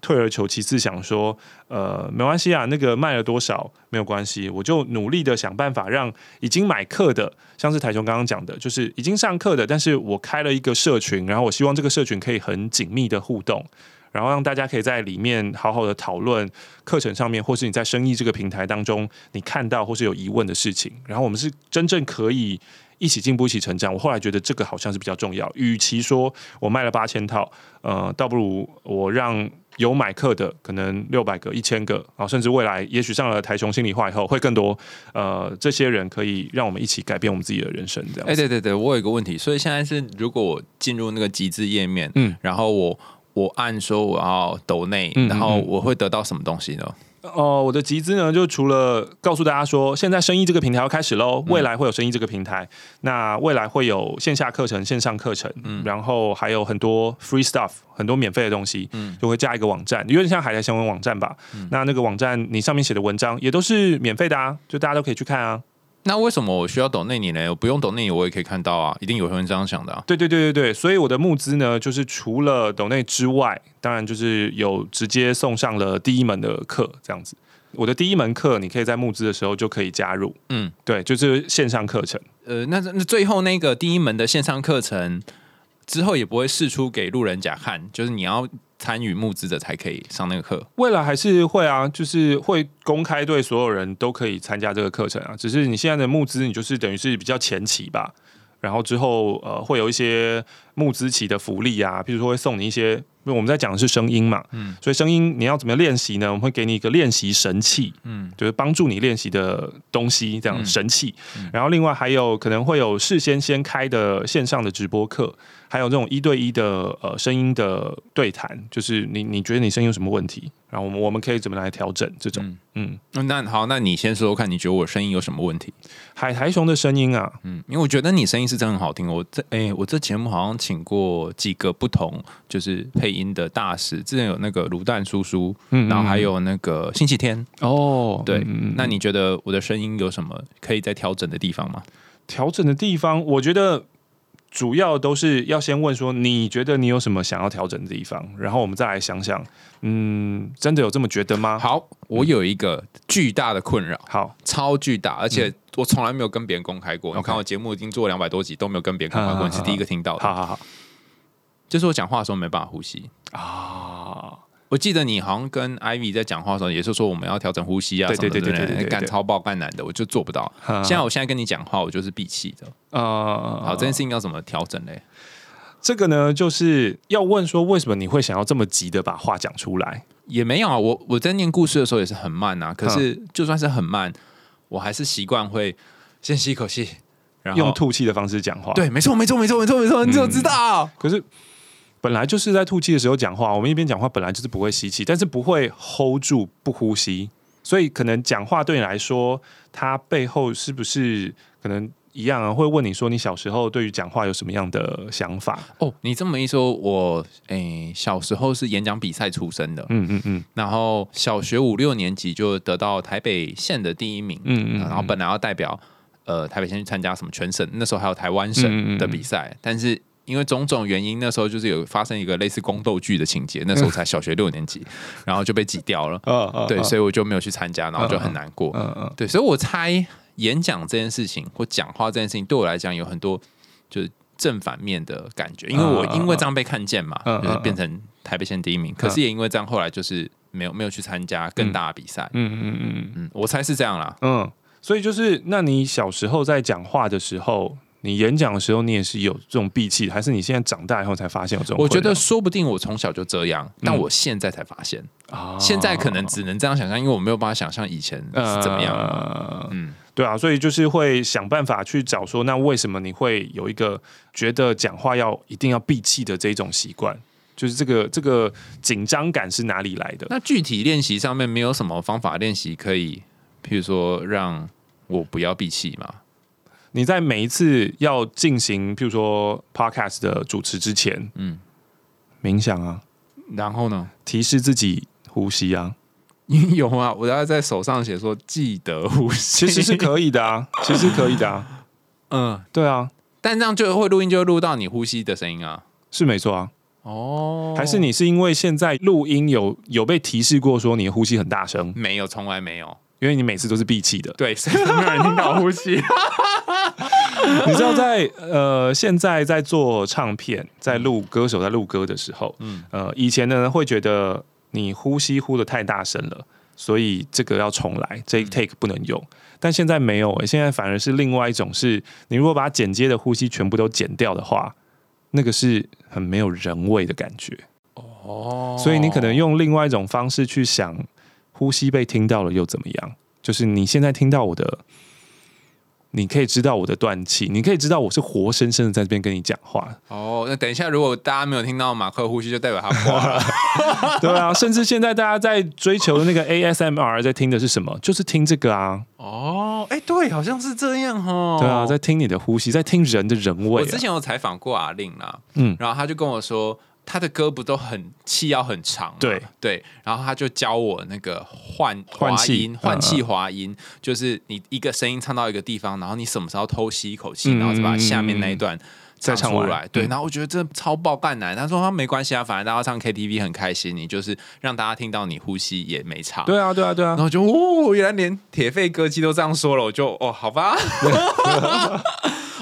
[SPEAKER 2] 退而求其次，想说，呃，没关系啊，那个卖了多少没有关系，我就努力的想办法让已经买课的，像是台雄刚刚讲的，就是已经上课的，但是我开了一个社群，然后我希望这个社群可以很紧密的互动，然后让大家可以在里面好好的讨论课程上面，或是你在生意这个平台当中你看到或是有疑问的事情，然后我们是真正可以一起进步、一起成长。我后来觉得这个好像是比较重要，与其说我卖了八千套，呃，倒不如我让。有买课的可能六百个、一千个啊，甚至未来也许上了台雄心理化以后会更多。呃，这些人可以让我们一起改变我们自己的人生。这样。
[SPEAKER 4] 哎，对对对，我有一个问题，所以现在是如果我进入那个集资页面，嗯，然后我我按说我要抖内，然后我会得到什么东西呢？
[SPEAKER 2] 哦，我的集资呢，就除了告诉大家说，现在生意这个平台要开始喽，未来会有生意这个平台，那未来会有线下课程、线上课程，嗯，然后还有很多 free stuff，很多免费的东西，嗯，就会加一个网站，有点像海苔新闻网站吧，那那个网站你上面写的文章也都是免费的啊，就大家都可以去看啊。
[SPEAKER 4] 那为什么我需要懂内你呢？我不用懂内你，我也可以看到啊！一定有人这样想的啊。
[SPEAKER 2] 对对对对对，所以我的募资呢，就是除了懂内之外，当然就是有直接送上了第一门的课，这样子。我的第一门课，你可以在募资的时候就可以加入。嗯，对，就是线上课程。
[SPEAKER 4] 呃，那那最后那个第一门的线上课程之后也不会试出给路人甲看，就是你要。参与募资的才可以上那个课，
[SPEAKER 2] 未来还是会啊，就是会公开对所有人都可以参加这个课程啊。只是你现在的募资，你就是等于是比较前期吧，然后之后呃会有一些募资期的福利啊，譬如说会送你一些因为我们在讲的是声音嘛，嗯，所以声音你要怎么练习呢？我们会给你一个练习神器，嗯，就是帮助你练习的东西，这样神器。然后另外还有可能会有事先先开的线上的直播课。还有这种一对一的呃声音的对谈，就是你你觉得你声音有什么问题，然后我们我们可以怎么来调整这种，嗯，
[SPEAKER 4] 那好，那你先说说看，你觉得我声音有什么问题？
[SPEAKER 2] 海苔熊的声音啊，
[SPEAKER 4] 嗯，因为我觉得你声音是真的很好听。我这哎，我这节目好像请过几个不同就是配音的大师，之前有那个卤蛋叔叔，嗯，然后还有那个星期天哦，对，那你觉得我的声音有什么可以再调整的地方吗？
[SPEAKER 2] 调整的地方，我觉得。主要都是要先问说，你觉得你有什么想要调整的地方，然后我们再来想想，嗯，真的有这么觉得吗？
[SPEAKER 4] 好，我有一个巨大的困扰，
[SPEAKER 2] 好，
[SPEAKER 4] 超巨大，而且我从来没有跟别人公开过。我看我节目已经做两百多集，都没有跟别人公开过，你是第一个听到的。
[SPEAKER 2] 好好好，
[SPEAKER 4] 就是我讲话的时候没办法呼吸啊。我记得你好像跟 Ivy 在讲话的时候，也是说我们要调整呼吸啊，什么的，干超爆干难的，我就做不到。现在我现在跟你讲话，我就是闭气的啊。好，这件事情要怎么调整嘞？
[SPEAKER 2] 这个呢，就是要问说，为什么你会想要这么急的把话讲出来？
[SPEAKER 4] 也没有啊，我我在念故事的时候也是很慢啊。可是就算是很慢，我还是习惯会先吸一口气，然后
[SPEAKER 2] 用吐气的方式讲话。
[SPEAKER 4] 对，没错，没错，没错，没错，没错，你怎么知道？
[SPEAKER 2] 可是。本来就是在吐气的时候讲话，我们一边讲话本来就是不会吸气，但是不会 hold 住不呼吸，所以可能讲话对你来说，它背后是不是可能一样啊？会问你说，你小时候对于讲话有什么样的想法？
[SPEAKER 4] 哦，你这么一说，我诶小时候是演讲比赛出身的，嗯嗯嗯，然后小学五六年级就得到台北县的第一名，嗯嗯，然后本来要代表呃台北县去参加什么全省，那时候还有台湾省的比赛，但是。因为种种原因，那时候就是有发生一个类似宫斗剧的情节，那时候才小学六年级，然后就被挤掉了。对，所以我就没有去参加，然后就很难过。对，所以我猜演讲这件事情或讲话这件事情，对我来讲有很多就是正反面的感觉。因为我因为这样被看见嘛，就是变成台北县第一名。可是也因为这样，后来就是没有没有去参加更大的比赛。嗯嗯嗯嗯，我猜是这样啦。
[SPEAKER 2] 嗯，所以就是那你小时候在讲话的时候。你演讲的时候，你也是有这种闭气，还是你现在长大以后才发现有这种？
[SPEAKER 4] 我觉得说不定我从小就这样，但我现在才发现啊。现在可能只能这样想象，因为我没有办法想象以前是怎么样。嗯，
[SPEAKER 2] 对啊，所以就是会想办法去找说，那为什么你会有一个觉得讲话要一定要闭气的这种习惯？就是这个这个紧张感是哪里来的？
[SPEAKER 4] 那具体练习上面没有什么方法练习可以，譬如说让我不要闭气嘛？
[SPEAKER 2] 你在每一次要进行，譬如说 podcast 的主持之前，嗯，冥想啊，
[SPEAKER 4] 然后呢，
[SPEAKER 2] 提示自己呼吸啊，
[SPEAKER 4] 你 有啊？我要在手上写说记得呼吸，
[SPEAKER 2] 其实是可以的啊，其实可以的啊，嗯，对啊，
[SPEAKER 4] 但这样就会录音，就会录到你呼吸的声音啊，
[SPEAKER 2] 是没错啊，哦，还是你是因为现在录音有有被提示过说你的呼吸很大声？
[SPEAKER 4] 没有，从来没有。
[SPEAKER 2] 因为你每次都是闭气的，
[SPEAKER 4] 对，所以没有人听到呼吸。
[SPEAKER 2] 你知道，在呃，现在在做唱片、在录歌手在录歌的时候，嗯，呃，以前呢会觉得你呼吸呼的太大声了，所以这个要重来，这一 take 不能用。但现在没有，现在反而是另外一种，是你如果把剪接的呼吸全部都剪掉的话，那个是很没有人味的感觉。哦，所以你可能用另外一种方式去想。呼吸被听到了又怎么样？就是你现在听到我的，你可以知道我的断气，你可以知道我是活生生的在这边跟你讲话。
[SPEAKER 4] 哦，那等一下，如果大家没有听到马克呼吸，就代表他挂了。
[SPEAKER 2] 对啊，甚至现在大家在追求的那个 ASMR，在听的是什么？就是听这个啊。
[SPEAKER 4] 哦，哎，对，好像是这样哦。
[SPEAKER 2] 对啊，在听你的呼吸，在听人的人味。
[SPEAKER 4] 我之前有采访过阿令啦，嗯，然后他就跟我说。他的歌不都很气要很长？
[SPEAKER 2] 对
[SPEAKER 4] 对，然后他就教我那个换换气、换气、滑音，就是你一个声音唱到一个地方，然后你什么时候偷吸一口气，然后再把下面那一段再唱出来。对，然后我觉得这超爆干难。他说他没关系啊，反正大家唱 KTV 很开心，你就是让大家听到你呼吸也没差。
[SPEAKER 2] 对啊，对啊，对啊。
[SPEAKER 4] 然后就哦，原来连铁肺歌姬都这样说了，我就哦，好吧。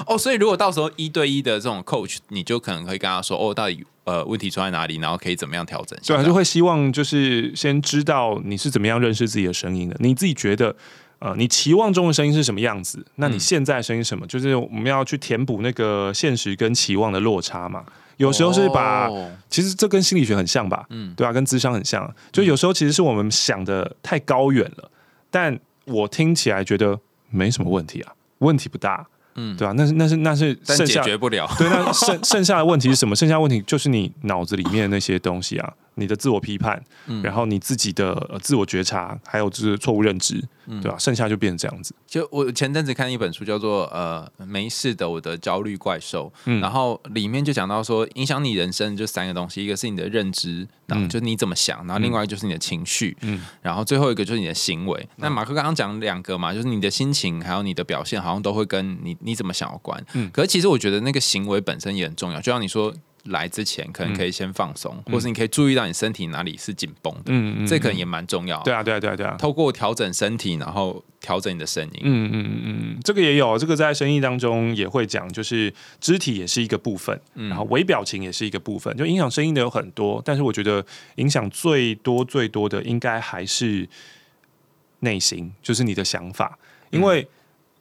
[SPEAKER 4] 哦，所以如果到时候一对一的这种 coach，你就可能会跟他说哦，到底。呃，问题出在哪里？然后可以怎么样调整？
[SPEAKER 2] 对，就会希望就是先知道你是怎么样认识自己的声音的。你自己觉得，呃，你期望中的声音是什么样子？那你现在声音什么？就是我们要去填补那个现实跟期望的落差嘛。有时候是把，
[SPEAKER 4] 哦
[SPEAKER 2] 其实这跟心理学很像吧，
[SPEAKER 4] 嗯
[SPEAKER 2] 对啊，跟智商很像。就有时候其实是我们想的太高远了，但我听起来觉得没什么问题啊，问题不大，
[SPEAKER 4] 嗯
[SPEAKER 2] 对啊，那是那是那是
[SPEAKER 4] 但解
[SPEAKER 2] 剩下
[SPEAKER 4] 决不了。
[SPEAKER 2] 对，那剩剩下的问题是什么？剩下的问题就是你脑子里面的那些东西啊，你的自我批判，
[SPEAKER 4] 嗯
[SPEAKER 2] 然后你自己的呃自我觉察，还有就是错误认知，
[SPEAKER 4] 嗯
[SPEAKER 2] 对吧、剩下就变成这样子。
[SPEAKER 4] 就我前阵子看一本书，叫做《呃没事的我的焦虑怪兽》，
[SPEAKER 2] 嗯
[SPEAKER 4] 然后里面就讲到说，影响你人生就三个东西，一个是你的认知，然后
[SPEAKER 2] 嗯
[SPEAKER 4] 就是你怎么想，然后另外一个就是你的情绪，
[SPEAKER 2] 嗯
[SPEAKER 4] 然后最后一个就是你的行为。那马克刚刚讲两个嘛，就是你的心情还有你的表现，好像都会跟你你怎么想有关。
[SPEAKER 2] 嗯
[SPEAKER 4] 可是其实我觉得那个行为本身也很重要，就像你说。来之前可能可以先放松，或是你可以注意到你身体哪里是紧绷的，
[SPEAKER 2] 嗯嗯，
[SPEAKER 4] 这可能也蛮重要。
[SPEAKER 2] 对啊，对啊，对啊，对啊。
[SPEAKER 4] 透过调整身体，然后调整你的声音。
[SPEAKER 2] 嗯嗯嗯嗯，这个也有，这个在生意当中也会讲，就是肢体也是一个部分，
[SPEAKER 4] 嗯
[SPEAKER 2] 然后微表情也是一个部分，就影响声音的有很多，但是我觉得影响最多最多的应该还是内心，就是你的想法，因为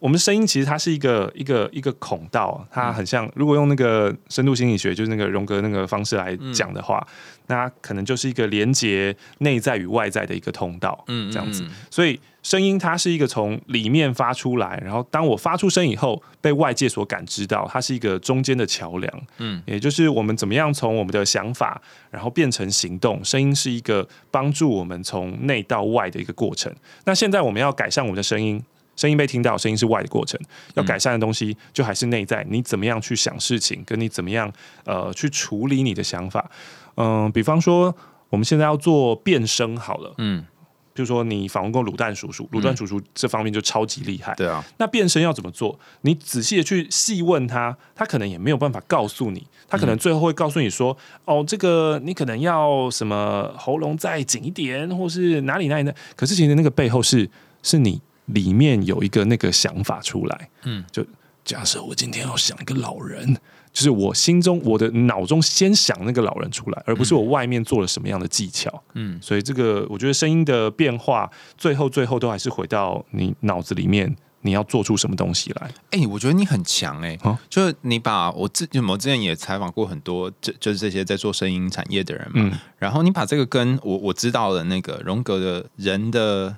[SPEAKER 2] 我们声音其实它是一个一个一个孔道，它很像，如果用那个深度心理学，就是那个荣格那个方式来讲的话，那可能就是一个连接内在与外在的一个通道，
[SPEAKER 4] 嗯
[SPEAKER 2] 这样子。
[SPEAKER 4] 嗯
[SPEAKER 2] 所以声音它是一个从里面发出来，然后当我发出声以后，被外界所感知到，它是一个中间的桥梁。
[SPEAKER 4] 嗯，
[SPEAKER 2] 也就是我们怎么样从我们的想法，然后变成行动。声音是一个帮助我们从内到外的一个过程。那现在我们要改善我们的声音。声音被听到，声音是外的过程。要改善的东西，就还是内在。你怎么样去想事情，跟你怎么样呃去处理你的想法。嗯、比方说我们现在要做变声好了，
[SPEAKER 4] 嗯，
[SPEAKER 2] 比如说你访问过卤蛋叔叔，卤蛋叔叔这方面就超级厉害。
[SPEAKER 4] 对啊，
[SPEAKER 2] 那变声要怎么做？你仔细的去细问他，他可能也没有办法告诉你，他可能最后会告诉你说：“哦，这个你可能要什么喉咙再紧一点，或是哪里哪里呢？”可是其实那个背后是是你里面有一个那个想法出来。
[SPEAKER 4] 嗯，
[SPEAKER 2] 就假设我今天要想一个老人。就是我心中、我的脑中先想那个老人出来，而不是我外面做了什么样的技巧。
[SPEAKER 4] 嗯，
[SPEAKER 2] 所以这个我觉得声音的变化，最后最后都还是回到你脑子里面，你要做出什么东西来。
[SPEAKER 4] 哎、我觉得你很强哎、
[SPEAKER 2] 哦
[SPEAKER 4] 就是你把我之我之前也采访过很多，这就是这些在做声音产业的人嘛，
[SPEAKER 2] 嗯
[SPEAKER 4] 然后你把这个跟我我知道的那个荣格的人的。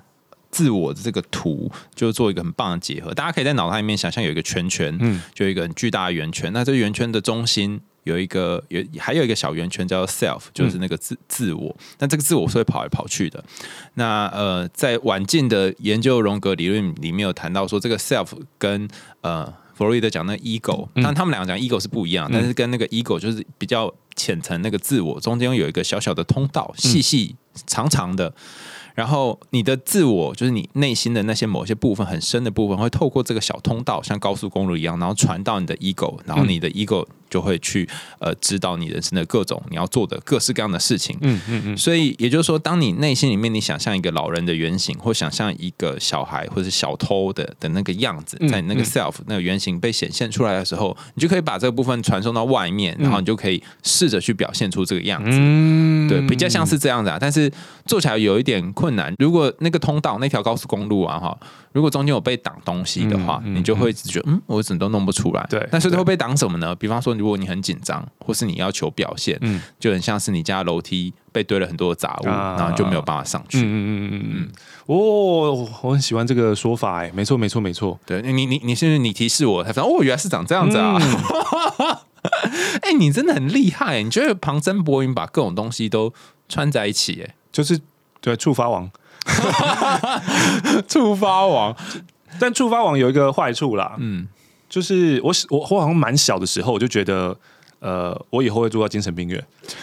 [SPEAKER 4] 自我的这个图就做一个很棒的结合，大家可以在脑袋里面想象有一个圈圈，
[SPEAKER 2] 嗯
[SPEAKER 4] 就有一个很巨大的圆圈。那这个圆圈的中心有一个有还有一个小圆圈叫做 self，就是那个自、自我。那这个自我是会跑来跑去的。那呃，在晚近的研究荣格理论里面有谈到说，这个 self 跟呃弗洛伊德讲那 ego，但他们两个讲 ego 是不一样，但是跟那个 ego 就是比较浅层那个自我中间有一个小小的通道，细细长长的。然后你的自我就是你内心的那些某些部分很深的部分，会透过这个小通道，像高速公路一样，然后传到你的 ego，然后你的 ego 就会去呃指导你人生的各种你要做的各式各样的事情。
[SPEAKER 2] 嗯嗯嗯
[SPEAKER 4] 所以也就是说，当你内心里面你想象一个老人的原型，或想象一个小孩或者是小偷的的那个样子，
[SPEAKER 2] 嗯
[SPEAKER 4] 在你那个 self 那个原型被显现出来的时候，你就可以把这个部分传送到外面，然后你就可以试着去表现出这个样子。
[SPEAKER 2] 嗯
[SPEAKER 4] 对，比较像是这样子啊，但是做起来有一点困难。如果那个通道那条高速公路啊，哈，如果中间有被挡东西的话，你就会觉得，嗯，我怎么都弄不出来。
[SPEAKER 2] 对
[SPEAKER 4] 但是会被挡什么呢？比方说，如果你很紧张，或是你要求表现，
[SPEAKER 2] 嗯
[SPEAKER 4] 就很像是你家楼梯被堆了很多的杂物，
[SPEAKER 2] 啊
[SPEAKER 4] 然后就没有办法上去。
[SPEAKER 2] 嗯嗯嗯嗯嗯，哦，我很喜欢这个说法，哎，没错没错没错。
[SPEAKER 4] 对你，你你是不是你提示我才发现哦，原来是长这样子啊！
[SPEAKER 2] 嗯
[SPEAKER 4] 哎、你真的很厉害，你觉得旁征博引，把各种东西都串在一起，哎，
[SPEAKER 2] 就是对触发王，
[SPEAKER 4] 触发王，
[SPEAKER 2] 但触发王有一个坏处啦，
[SPEAKER 4] 嗯，
[SPEAKER 2] 就是我我我好像蛮小的时候，我就觉得。呃，我以后会住到精神病院，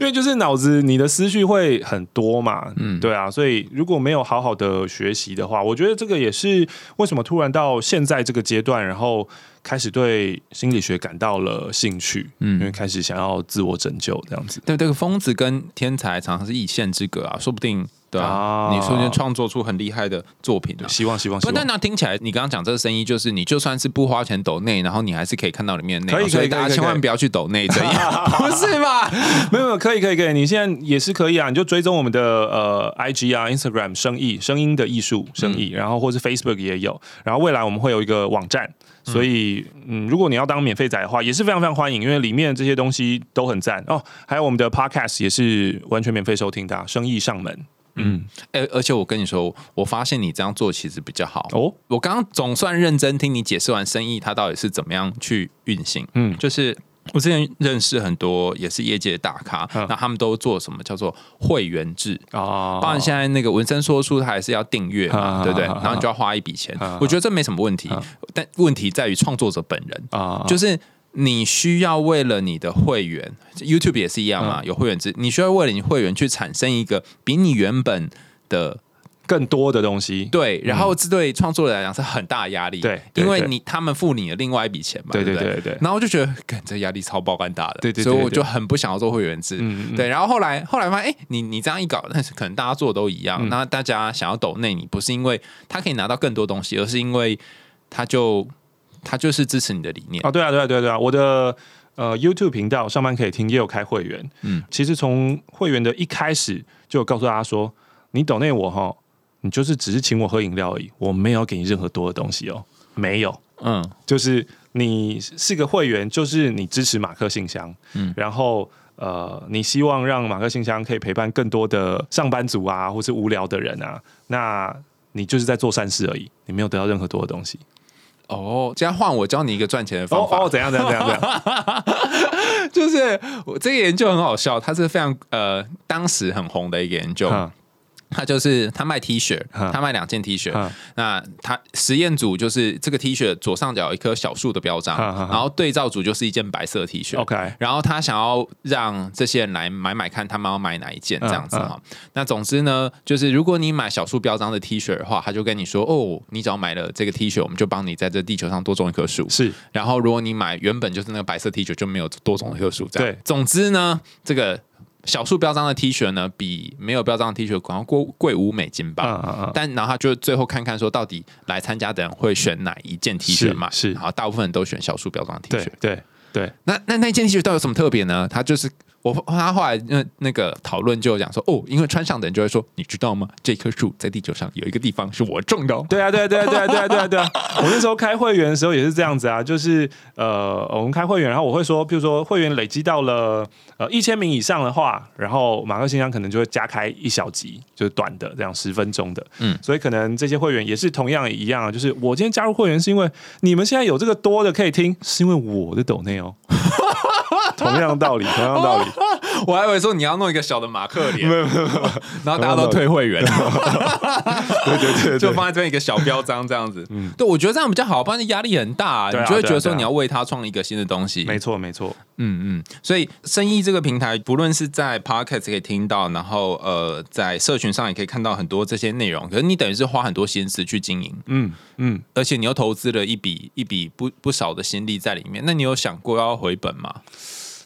[SPEAKER 2] 因为就是脑子你的思绪会很多嘛，嗯，对啊，所以如果没有好好的学习的话，我觉得这个也是为什么突然到现在这个阶段，然后开始对心理学感到了兴趣，嗯，因为开始想要自我拯救这样子，
[SPEAKER 4] 对，这个疯子跟天才常常是一线之隔啊，说不定对啊，
[SPEAKER 2] 哦
[SPEAKER 4] 你瞬间创作出很厉害的作品啊。
[SPEAKER 2] 希望希望希
[SPEAKER 4] 不，但。那听起来，你刚刚讲这个生意，就是你就算是不花钱抖内，然后你还是可以看到里面的内容，
[SPEAKER 2] 可以可以
[SPEAKER 4] 所以大家千万不要去抖内这样，不是吧？
[SPEAKER 2] 没有没有，可以可以可以，你现在也是可以啊，你就追踪我们的呃 IG 啊、Instagram 生意声音的艺术生意，然后或是 Facebook 也有，然后未来我们会有一个网站，所以嗯，如果你要当免费仔的话，也是非常非常欢迎，因为里面这些东西都很赞哦。还有我们的 Podcast 也是完全免费收听的、啊，生意上门。嗯，
[SPEAKER 4] 而而且我跟你说，我发现你这样做其实比较好。
[SPEAKER 2] 哦，
[SPEAKER 4] 我刚刚总算认真听你解释完生意它到底是怎么样去运行。
[SPEAKER 2] 嗯
[SPEAKER 4] 就是我之前认识很多也是业界的大咖，
[SPEAKER 2] 嗯
[SPEAKER 4] 那他们都做什么叫做会员制。
[SPEAKER 2] 哦，
[SPEAKER 4] 包含现在那个文身说书，它还是要订阅嘛，
[SPEAKER 2] 啊
[SPEAKER 4] 对不对？
[SPEAKER 2] 啊啊
[SPEAKER 4] 然后你就要花一笔钱
[SPEAKER 2] 啊。
[SPEAKER 4] 我觉得这没什么问题，但问题在于创作者本人。
[SPEAKER 2] 啊，
[SPEAKER 4] 就是你需要为了你的会员，YouTube 也是一样
[SPEAKER 2] 嗯。
[SPEAKER 4] 嘛，有会员制，你需要为了你会员去产生一个比你原本的
[SPEAKER 2] 更多的东西。
[SPEAKER 4] 对，然后这对创作者来讲是很大的压力，
[SPEAKER 2] 对
[SPEAKER 4] 因为你他们付你的另外一笔钱嘛，
[SPEAKER 2] 对
[SPEAKER 4] 对不
[SPEAKER 2] 对？对对。
[SPEAKER 4] 然后就觉得，干这压力超爆肝大的，
[SPEAKER 2] 对对对
[SPEAKER 4] 所以我就很不想要做会员制，对。然后后来后来发现，哎，你你这样一搞，但是可能大家做的都一样，
[SPEAKER 2] 嗯。
[SPEAKER 4] 那大家想要抖内你，不是因为他可以拿到更多东西，而是因为他就他就是支持你的理念，
[SPEAKER 2] 哦，对啊，对啊，对啊，对啊，我的呃 YouTube 频道上班可以听，也有开会员。
[SPEAKER 4] 嗯。
[SPEAKER 2] 嗯，其实从会员的一开始就有告诉大家说，你抖内我哈，你就是只是请我喝饮料而已，我没有给你任何多的东西哦，没有，
[SPEAKER 4] 嗯。
[SPEAKER 2] 就是你是个会员，就是你支持马克信箱，
[SPEAKER 4] 嗯
[SPEAKER 2] 嗯，然后。呃，你希望让马克信箱可以陪伴更多的上班族啊，或是无聊的人啊，那你就是在做善事而已，你没有得到任何多的东西。
[SPEAKER 4] 哦，这样换我教你一个赚钱的方法，
[SPEAKER 2] 哦哦，怎样怎样怎样怎样？
[SPEAKER 4] 就是我这个研究很好笑，它是非常呃当时很红的一个研究。
[SPEAKER 2] 嗯
[SPEAKER 4] 他就是他卖 T 恤，
[SPEAKER 2] 嗯
[SPEAKER 4] 他卖两件 T 恤。
[SPEAKER 2] 嗯
[SPEAKER 4] 那他实验组就是这个 T 恤左上角有一棵小树的标章，然后对照组就是一件白色 T 恤。
[SPEAKER 2] OK
[SPEAKER 4] 然后他想要让这些人来买买看，他们要买哪一件这样子
[SPEAKER 2] 嗯
[SPEAKER 4] 哈。那总之呢，就是如果你买小树标章的 T 恤的话，他就跟你说哦，你只要买了这个 T 恤，我们就帮你在这地球上多种一棵树。
[SPEAKER 2] 是
[SPEAKER 4] 然后如果你买原本就是那个白色 T 恤，就没有多种一棵树。这样
[SPEAKER 2] 对
[SPEAKER 4] 总之呢，这个小数标章的 T 恤呢，比没有标章的 T 恤可能贵贵五美金吧。
[SPEAKER 2] 嗯嗯嗯，
[SPEAKER 4] 但然后他就最后看看说，到底来参加的人会选哪一件 T 恤嘛？
[SPEAKER 2] 是是
[SPEAKER 4] 然后大部分人都选小数标章的 T 恤
[SPEAKER 2] 对。对对，
[SPEAKER 4] 那那那件 T 恤到底有什么特别呢？它就是我他后来那那个讨论就讲说，哦，因为穿上的人就会说，你知道吗？这棵树在地球上有一个地方是我种的、哦。
[SPEAKER 2] 对啊，对啊，对啊，对啊，对啊，对啊，对啊！我那时候开会员的时候也是这样子啊，就是呃，我们开会员，然后我会说，譬如说会员累积到了呃一千名以上的话，然后马克信箱可能就会加开一小集，就是短的，这样十分钟的。
[SPEAKER 4] 嗯
[SPEAKER 2] 嗯，所以可能这些会员也是同样一样啊，就是我今天加入会员是因为你们现在有这个多的可以听，是因为我的抖内哦。同样道理，同样道理。
[SPEAKER 4] 我还以为说你要弄一个小的马克脸，然后大家都退会员，
[SPEAKER 2] 对对对
[SPEAKER 4] 就放在这边一个小标章这样子。嗯，对，我觉得这样比较好，不然压力很大、你就会觉得说你要为他创一个新的东西。
[SPEAKER 2] 没错没错。
[SPEAKER 4] 嗯嗯，所以生意这个平台，不论是在 Podcast 可以听到，然后呃，在社群上也可以看到很多这些内容。可是你等于是花很多心思去经营，
[SPEAKER 2] 嗯嗯，
[SPEAKER 4] 而且你又投资了一笔一笔不不少的心力在里面。那你有想过要回本吗？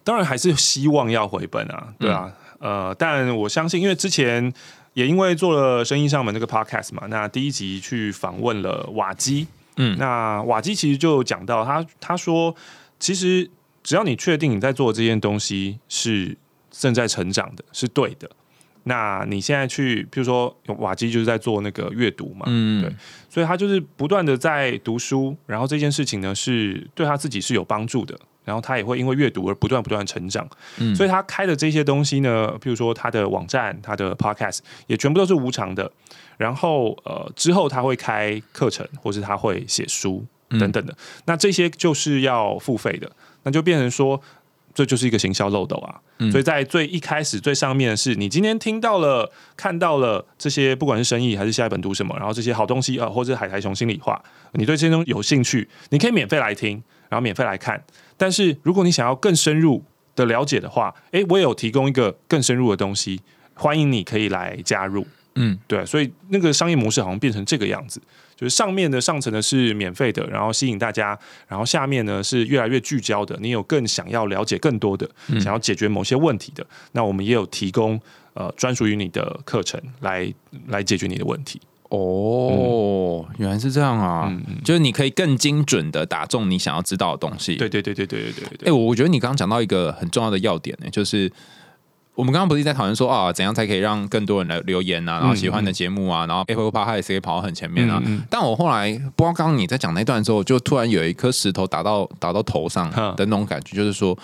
[SPEAKER 2] 当然还是希望要回本啊，对啊，呃，但我相信，因为之前也因为做了生意上门这个 podcast 嘛，那第一集去访问了瓦基，
[SPEAKER 4] 嗯。
[SPEAKER 2] 嗯，那瓦基其实就讲到他他说，其实只要你确定你在做的这件东西是正在成长的，是对的。那你现在去，譬如说瓦基就是在做那个阅读嘛，
[SPEAKER 4] 嗯。
[SPEAKER 2] 对，所以他就是不断的在读书，然后这件事情呢是对他自己是有帮助的，然后他也会因为阅读而不断不断成长，
[SPEAKER 4] 嗯。
[SPEAKER 2] 所以他开的这些东西呢，譬如说他的网站、他的 podcast 也全部都是无偿的，然后呃之后他会开课程，或是他会写书等等的，那这些就是要付费的，那就变成说。这就是一个行销漏斗啊，所以在最一开始最上面的是你今天听到了、看到了这些，不管是生意还是下一本读什么，然后这些好东西啊、呃或者是海苔熊心里话，你对这些东西有兴趣，你可以免费来听，然后免费来看。但是如果你想要更深入的了解的话，诶，我也有提供一个更深入的东西，欢迎你可以来加入。
[SPEAKER 4] 嗯，
[SPEAKER 2] 对，所以那个商业模式好像变成这个样子，就是上面的上层的是免费的，然后吸引大家，然后下面呢是越来越聚焦的，你有更想要了解更多的，想要解决某些问题的，那我们也有提供呃专属于你的课程来来解决你的问题。
[SPEAKER 4] 哦，原来是这样啊！就是你可以更精准的打中你想要知道的东西。
[SPEAKER 2] 对对对对对对对
[SPEAKER 4] 哎、我我觉得你刚刚讲到一个很重要的要点呢、就是我们刚刚不是在讨论说啊，怎样才可以让更多人来留言啊，然后喜欢的节目啊，然后 Apple Podcast 可以跑到很前面啊。但我后来不知道刚刚你在讲那段的时候，就突然有一颗石头打到打到头上
[SPEAKER 2] 哼
[SPEAKER 4] 的那种感觉，就是说，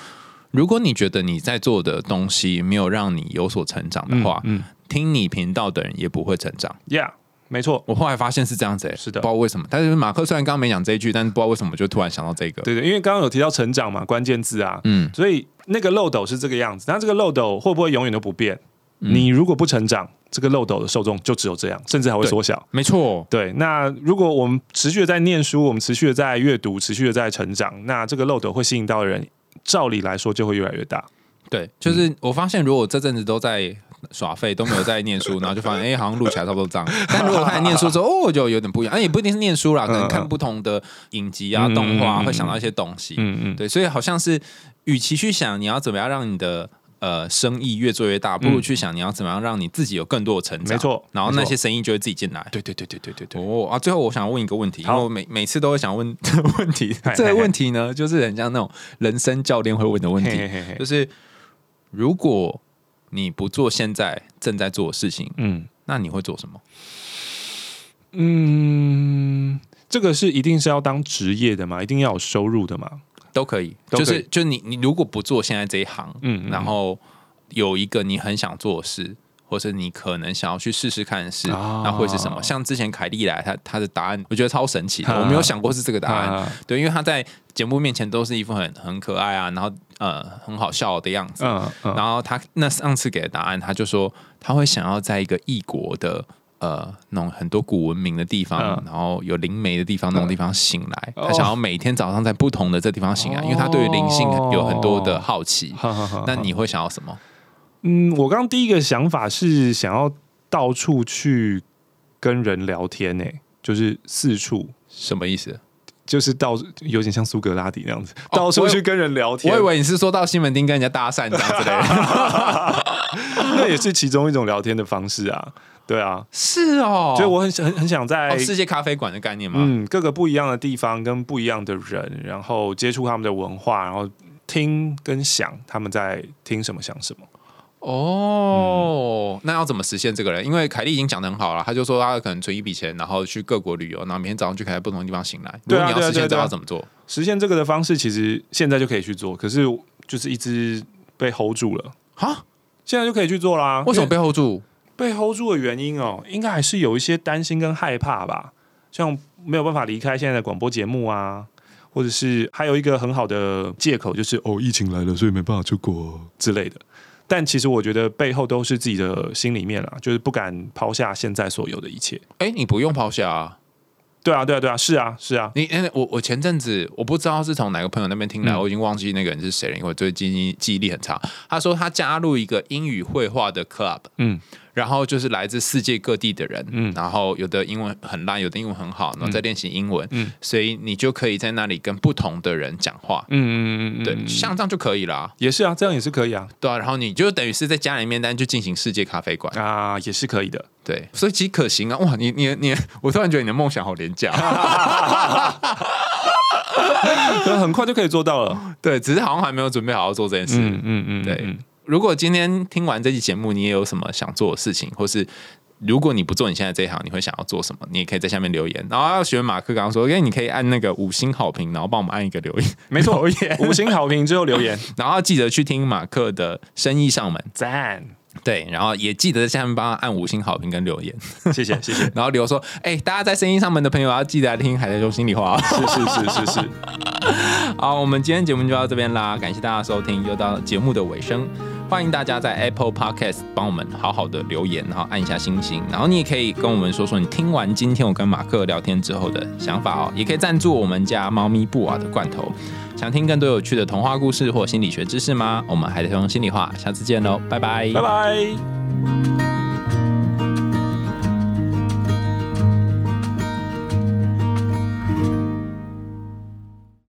[SPEAKER 4] 如果你觉得你在做的东西没有让你有所成长的话，
[SPEAKER 2] 嗯
[SPEAKER 4] 听你频道的人也不会成长。
[SPEAKER 2] ，Yeah，没错。
[SPEAKER 4] 我后来发现是这样子、欸，
[SPEAKER 2] 是的
[SPEAKER 4] 不知道为什么。但是马克虽然刚刚没讲这一句，但是不知道为什么就突然想到这个。
[SPEAKER 2] 对对，因为刚刚有提到成长嘛，关键字啊，
[SPEAKER 4] 嗯，
[SPEAKER 2] 所以那个漏斗是这个样子。那这个漏斗会不会永远都不变？
[SPEAKER 4] 嗯
[SPEAKER 2] 你如果不成长，这个漏斗的受众就只有这样，甚至还会缩小。
[SPEAKER 4] 没错，
[SPEAKER 2] 对，那如果我们持续的在念书，我们持续的在阅读，持续的在成长，那这个漏斗会吸引到的人，照理来说就会越来越大。
[SPEAKER 4] 对，就是我发现，如果这阵子都在耍废，都没有在念书，然后就发现，哎、好像录起来差不多这样。但如果开始念书之后，哦，就有点不一样。哎、也不一定是念书啦，可能看不同的影集啊、
[SPEAKER 2] 嗯
[SPEAKER 4] 动画，会想到一些东西。
[SPEAKER 2] 嗯嗯，
[SPEAKER 4] 对，所以好像是，与其去想你要怎么样让你的呃生意越做越大，不如去想你要怎么样让你自己有更多的成长。
[SPEAKER 2] 没错
[SPEAKER 4] 然后那些生意就会自己进来。
[SPEAKER 2] 对对对对对对对。
[SPEAKER 4] 哦啊！最后我想问一个问题，因为我每每次都会想问 这个问题
[SPEAKER 2] 嗨，
[SPEAKER 4] 这个问题呢，就是很像那种人生教练会问的问题，就是如果你不做现在正在做的事情，
[SPEAKER 2] 嗯
[SPEAKER 4] 那你会做什么？
[SPEAKER 2] 嗯，这个是一定是要当职业的嘛？一定要有收入的嘛？
[SPEAKER 4] 都可以，
[SPEAKER 2] 可以
[SPEAKER 4] 就是就你你如果不做现在这一行，
[SPEAKER 2] 嗯嗯
[SPEAKER 4] 然后有一个你很想做的事。或是你可能想要去试试看的事，
[SPEAKER 2] 哦
[SPEAKER 4] 那会是什么？像之前凯莉来，他他的答案我觉得超神奇我没有想过是这个答案。
[SPEAKER 2] 啊
[SPEAKER 4] 对，因为他在节目面前都是一副很很可爱啊，然后呃很好笑的样子。然后他那上次给的答案，他就说他会想要在一个异国的呃那种很多古文明的地方，
[SPEAKER 2] 嗯
[SPEAKER 4] 然后有灵媒的地方那种地方醒来。
[SPEAKER 2] 哦
[SPEAKER 4] 他想要每天早上在不同的这地方醒来，因为他对于灵性有很多的好奇。那你会想要什么？
[SPEAKER 2] 嗯，我刚刚第一个想法是想要到处去跟人聊天呢、就是四处，
[SPEAKER 4] 什么意思？
[SPEAKER 2] 就是到有点像苏格拉底那样子，
[SPEAKER 4] 哦
[SPEAKER 2] 到处去跟人聊天。
[SPEAKER 4] 我以为你是说到西门町跟人家搭讪这样之类的。
[SPEAKER 2] 那也是其中一种聊天的方式啊。对啊，
[SPEAKER 4] 是哦，
[SPEAKER 2] 所以我很很很想在、
[SPEAKER 4] 哦世界咖啡馆的概念嘛？
[SPEAKER 2] 嗯各个不一样的地方跟不一样的人，然后接触他们的文化，然后听跟想他们在听什么想什么。
[SPEAKER 4] 哦，那要怎么实现这个人？因为凯莉已经讲的很好了，他就说他可能存一笔钱，然后去各国旅游，然后每天早上就可以在不同的地方醒来。如
[SPEAKER 2] 对
[SPEAKER 4] 你要实现这
[SPEAKER 2] 对啊对啊
[SPEAKER 4] 个要怎么做？
[SPEAKER 2] 实现这个的方式，其实现在就可以去做，可是就是一直被 hold 住了。
[SPEAKER 4] 哈，
[SPEAKER 2] 现在就可以去做啦。
[SPEAKER 4] 为什么
[SPEAKER 2] 因
[SPEAKER 4] 被 hold 住？
[SPEAKER 2] 被 hold 住的原因哦？应该还是有一些担心跟害怕吧，像没有办法离开现在的广播节目啊，或者是还有一个很好的借口，就是哦，疫情来了，所以没办法出国之类的。但其实我觉得背后都是自己的心里面啊，就是不敢抛下现在所有的一切。
[SPEAKER 4] 哎，你不用抛下啊。
[SPEAKER 2] 对啊，对啊，对啊，是啊，是啊，
[SPEAKER 4] 你哎，我我前阵子我不知道是从哪个朋友那边听来，
[SPEAKER 2] 嗯
[SPEAKER 4] 我已经忘记那个人是谁了，因为我最近记忆力很差。他说他加入一个英语绘画的 club，
[SPEAKER 2] 嗯
[SPEAKER 4] 然后就是来自世界各地的人，
[SPEAKER 2] 嗯。
[SPEAKER 4] 然后有的英文很烂，有的英文很好，然后在练习英文，
[SPEAKER 2] 嗯。
[SPEAKER 4] 所以你就可以在那里跟不同的人讲话，
[SPEAKER 2] 嗯嗯嗯嗯，
[SPEAKER 4] 对，
[SPEAKER 2] 嗯
[SPEAKER 4] 像这样就可以啦，
[SPEAKER 2] 也是啊，这样也是可以啊，
[SPEAKER 4] 对啊，然后你就等于是在家里面，但就进行世界咖啡馆，
[SPEAKER 2] 啊，也是可以的。
[SPEAKER 4] 对，所以其实可行啊，哇，你你你，我突然觉得你的梦想好廉价，
[SPEAKER 2] 可很快就可以做到了。
[SPEAKER 4] 对，只是好像还没有准备好好做这件事，
[SPEAKER 2] 嗯嗯嗯，
[SPEAKER 4] 对。
[SPEAKER 2] 嗯
[SPEAKER 4] 如果今天听完这期节目，你也有什么想做的事情，或是如果你不做你现在这一行，你会想要做什么？你也可以在下面留言。然后要学马克刚刚说，因为你可以按那个五星好评，然后帮我们按一个留言，
[SPEAKER 2] 没错五星好评之后留言，
[SPEAKER 4] 然后要记得去听马克的生意上门，
[SPEAKER 2] 赞，
[SPEAKER 4] 对，然后也记得在下面帮他按五星好评跟留言，
[SPEAKER 2] 谢谢谢谢，
[SPEAKER 4] 然后留说，哎、大家在生意上门的朋友要记得来听海苔兄心里话。
[SPEAKER 2] 是是是是是，
[SPEAKER 4] 好，我们今天节目就到这边啦，感谢大家收听，又到节目的尾声。欢迎大家在 Apple Podcast 帮我们好好的留言，然后按一下星星，然后你也可以跟我们说说你听完今天我跟马克聊天之后的想法哦，也可以赞助我们家猫咪布瓦的罐头。想听更多有趣的童话故事或心理学知识吗？我们还得用心里话，下次见喽，拜拜，
[SPEAKER 2] 拜拜。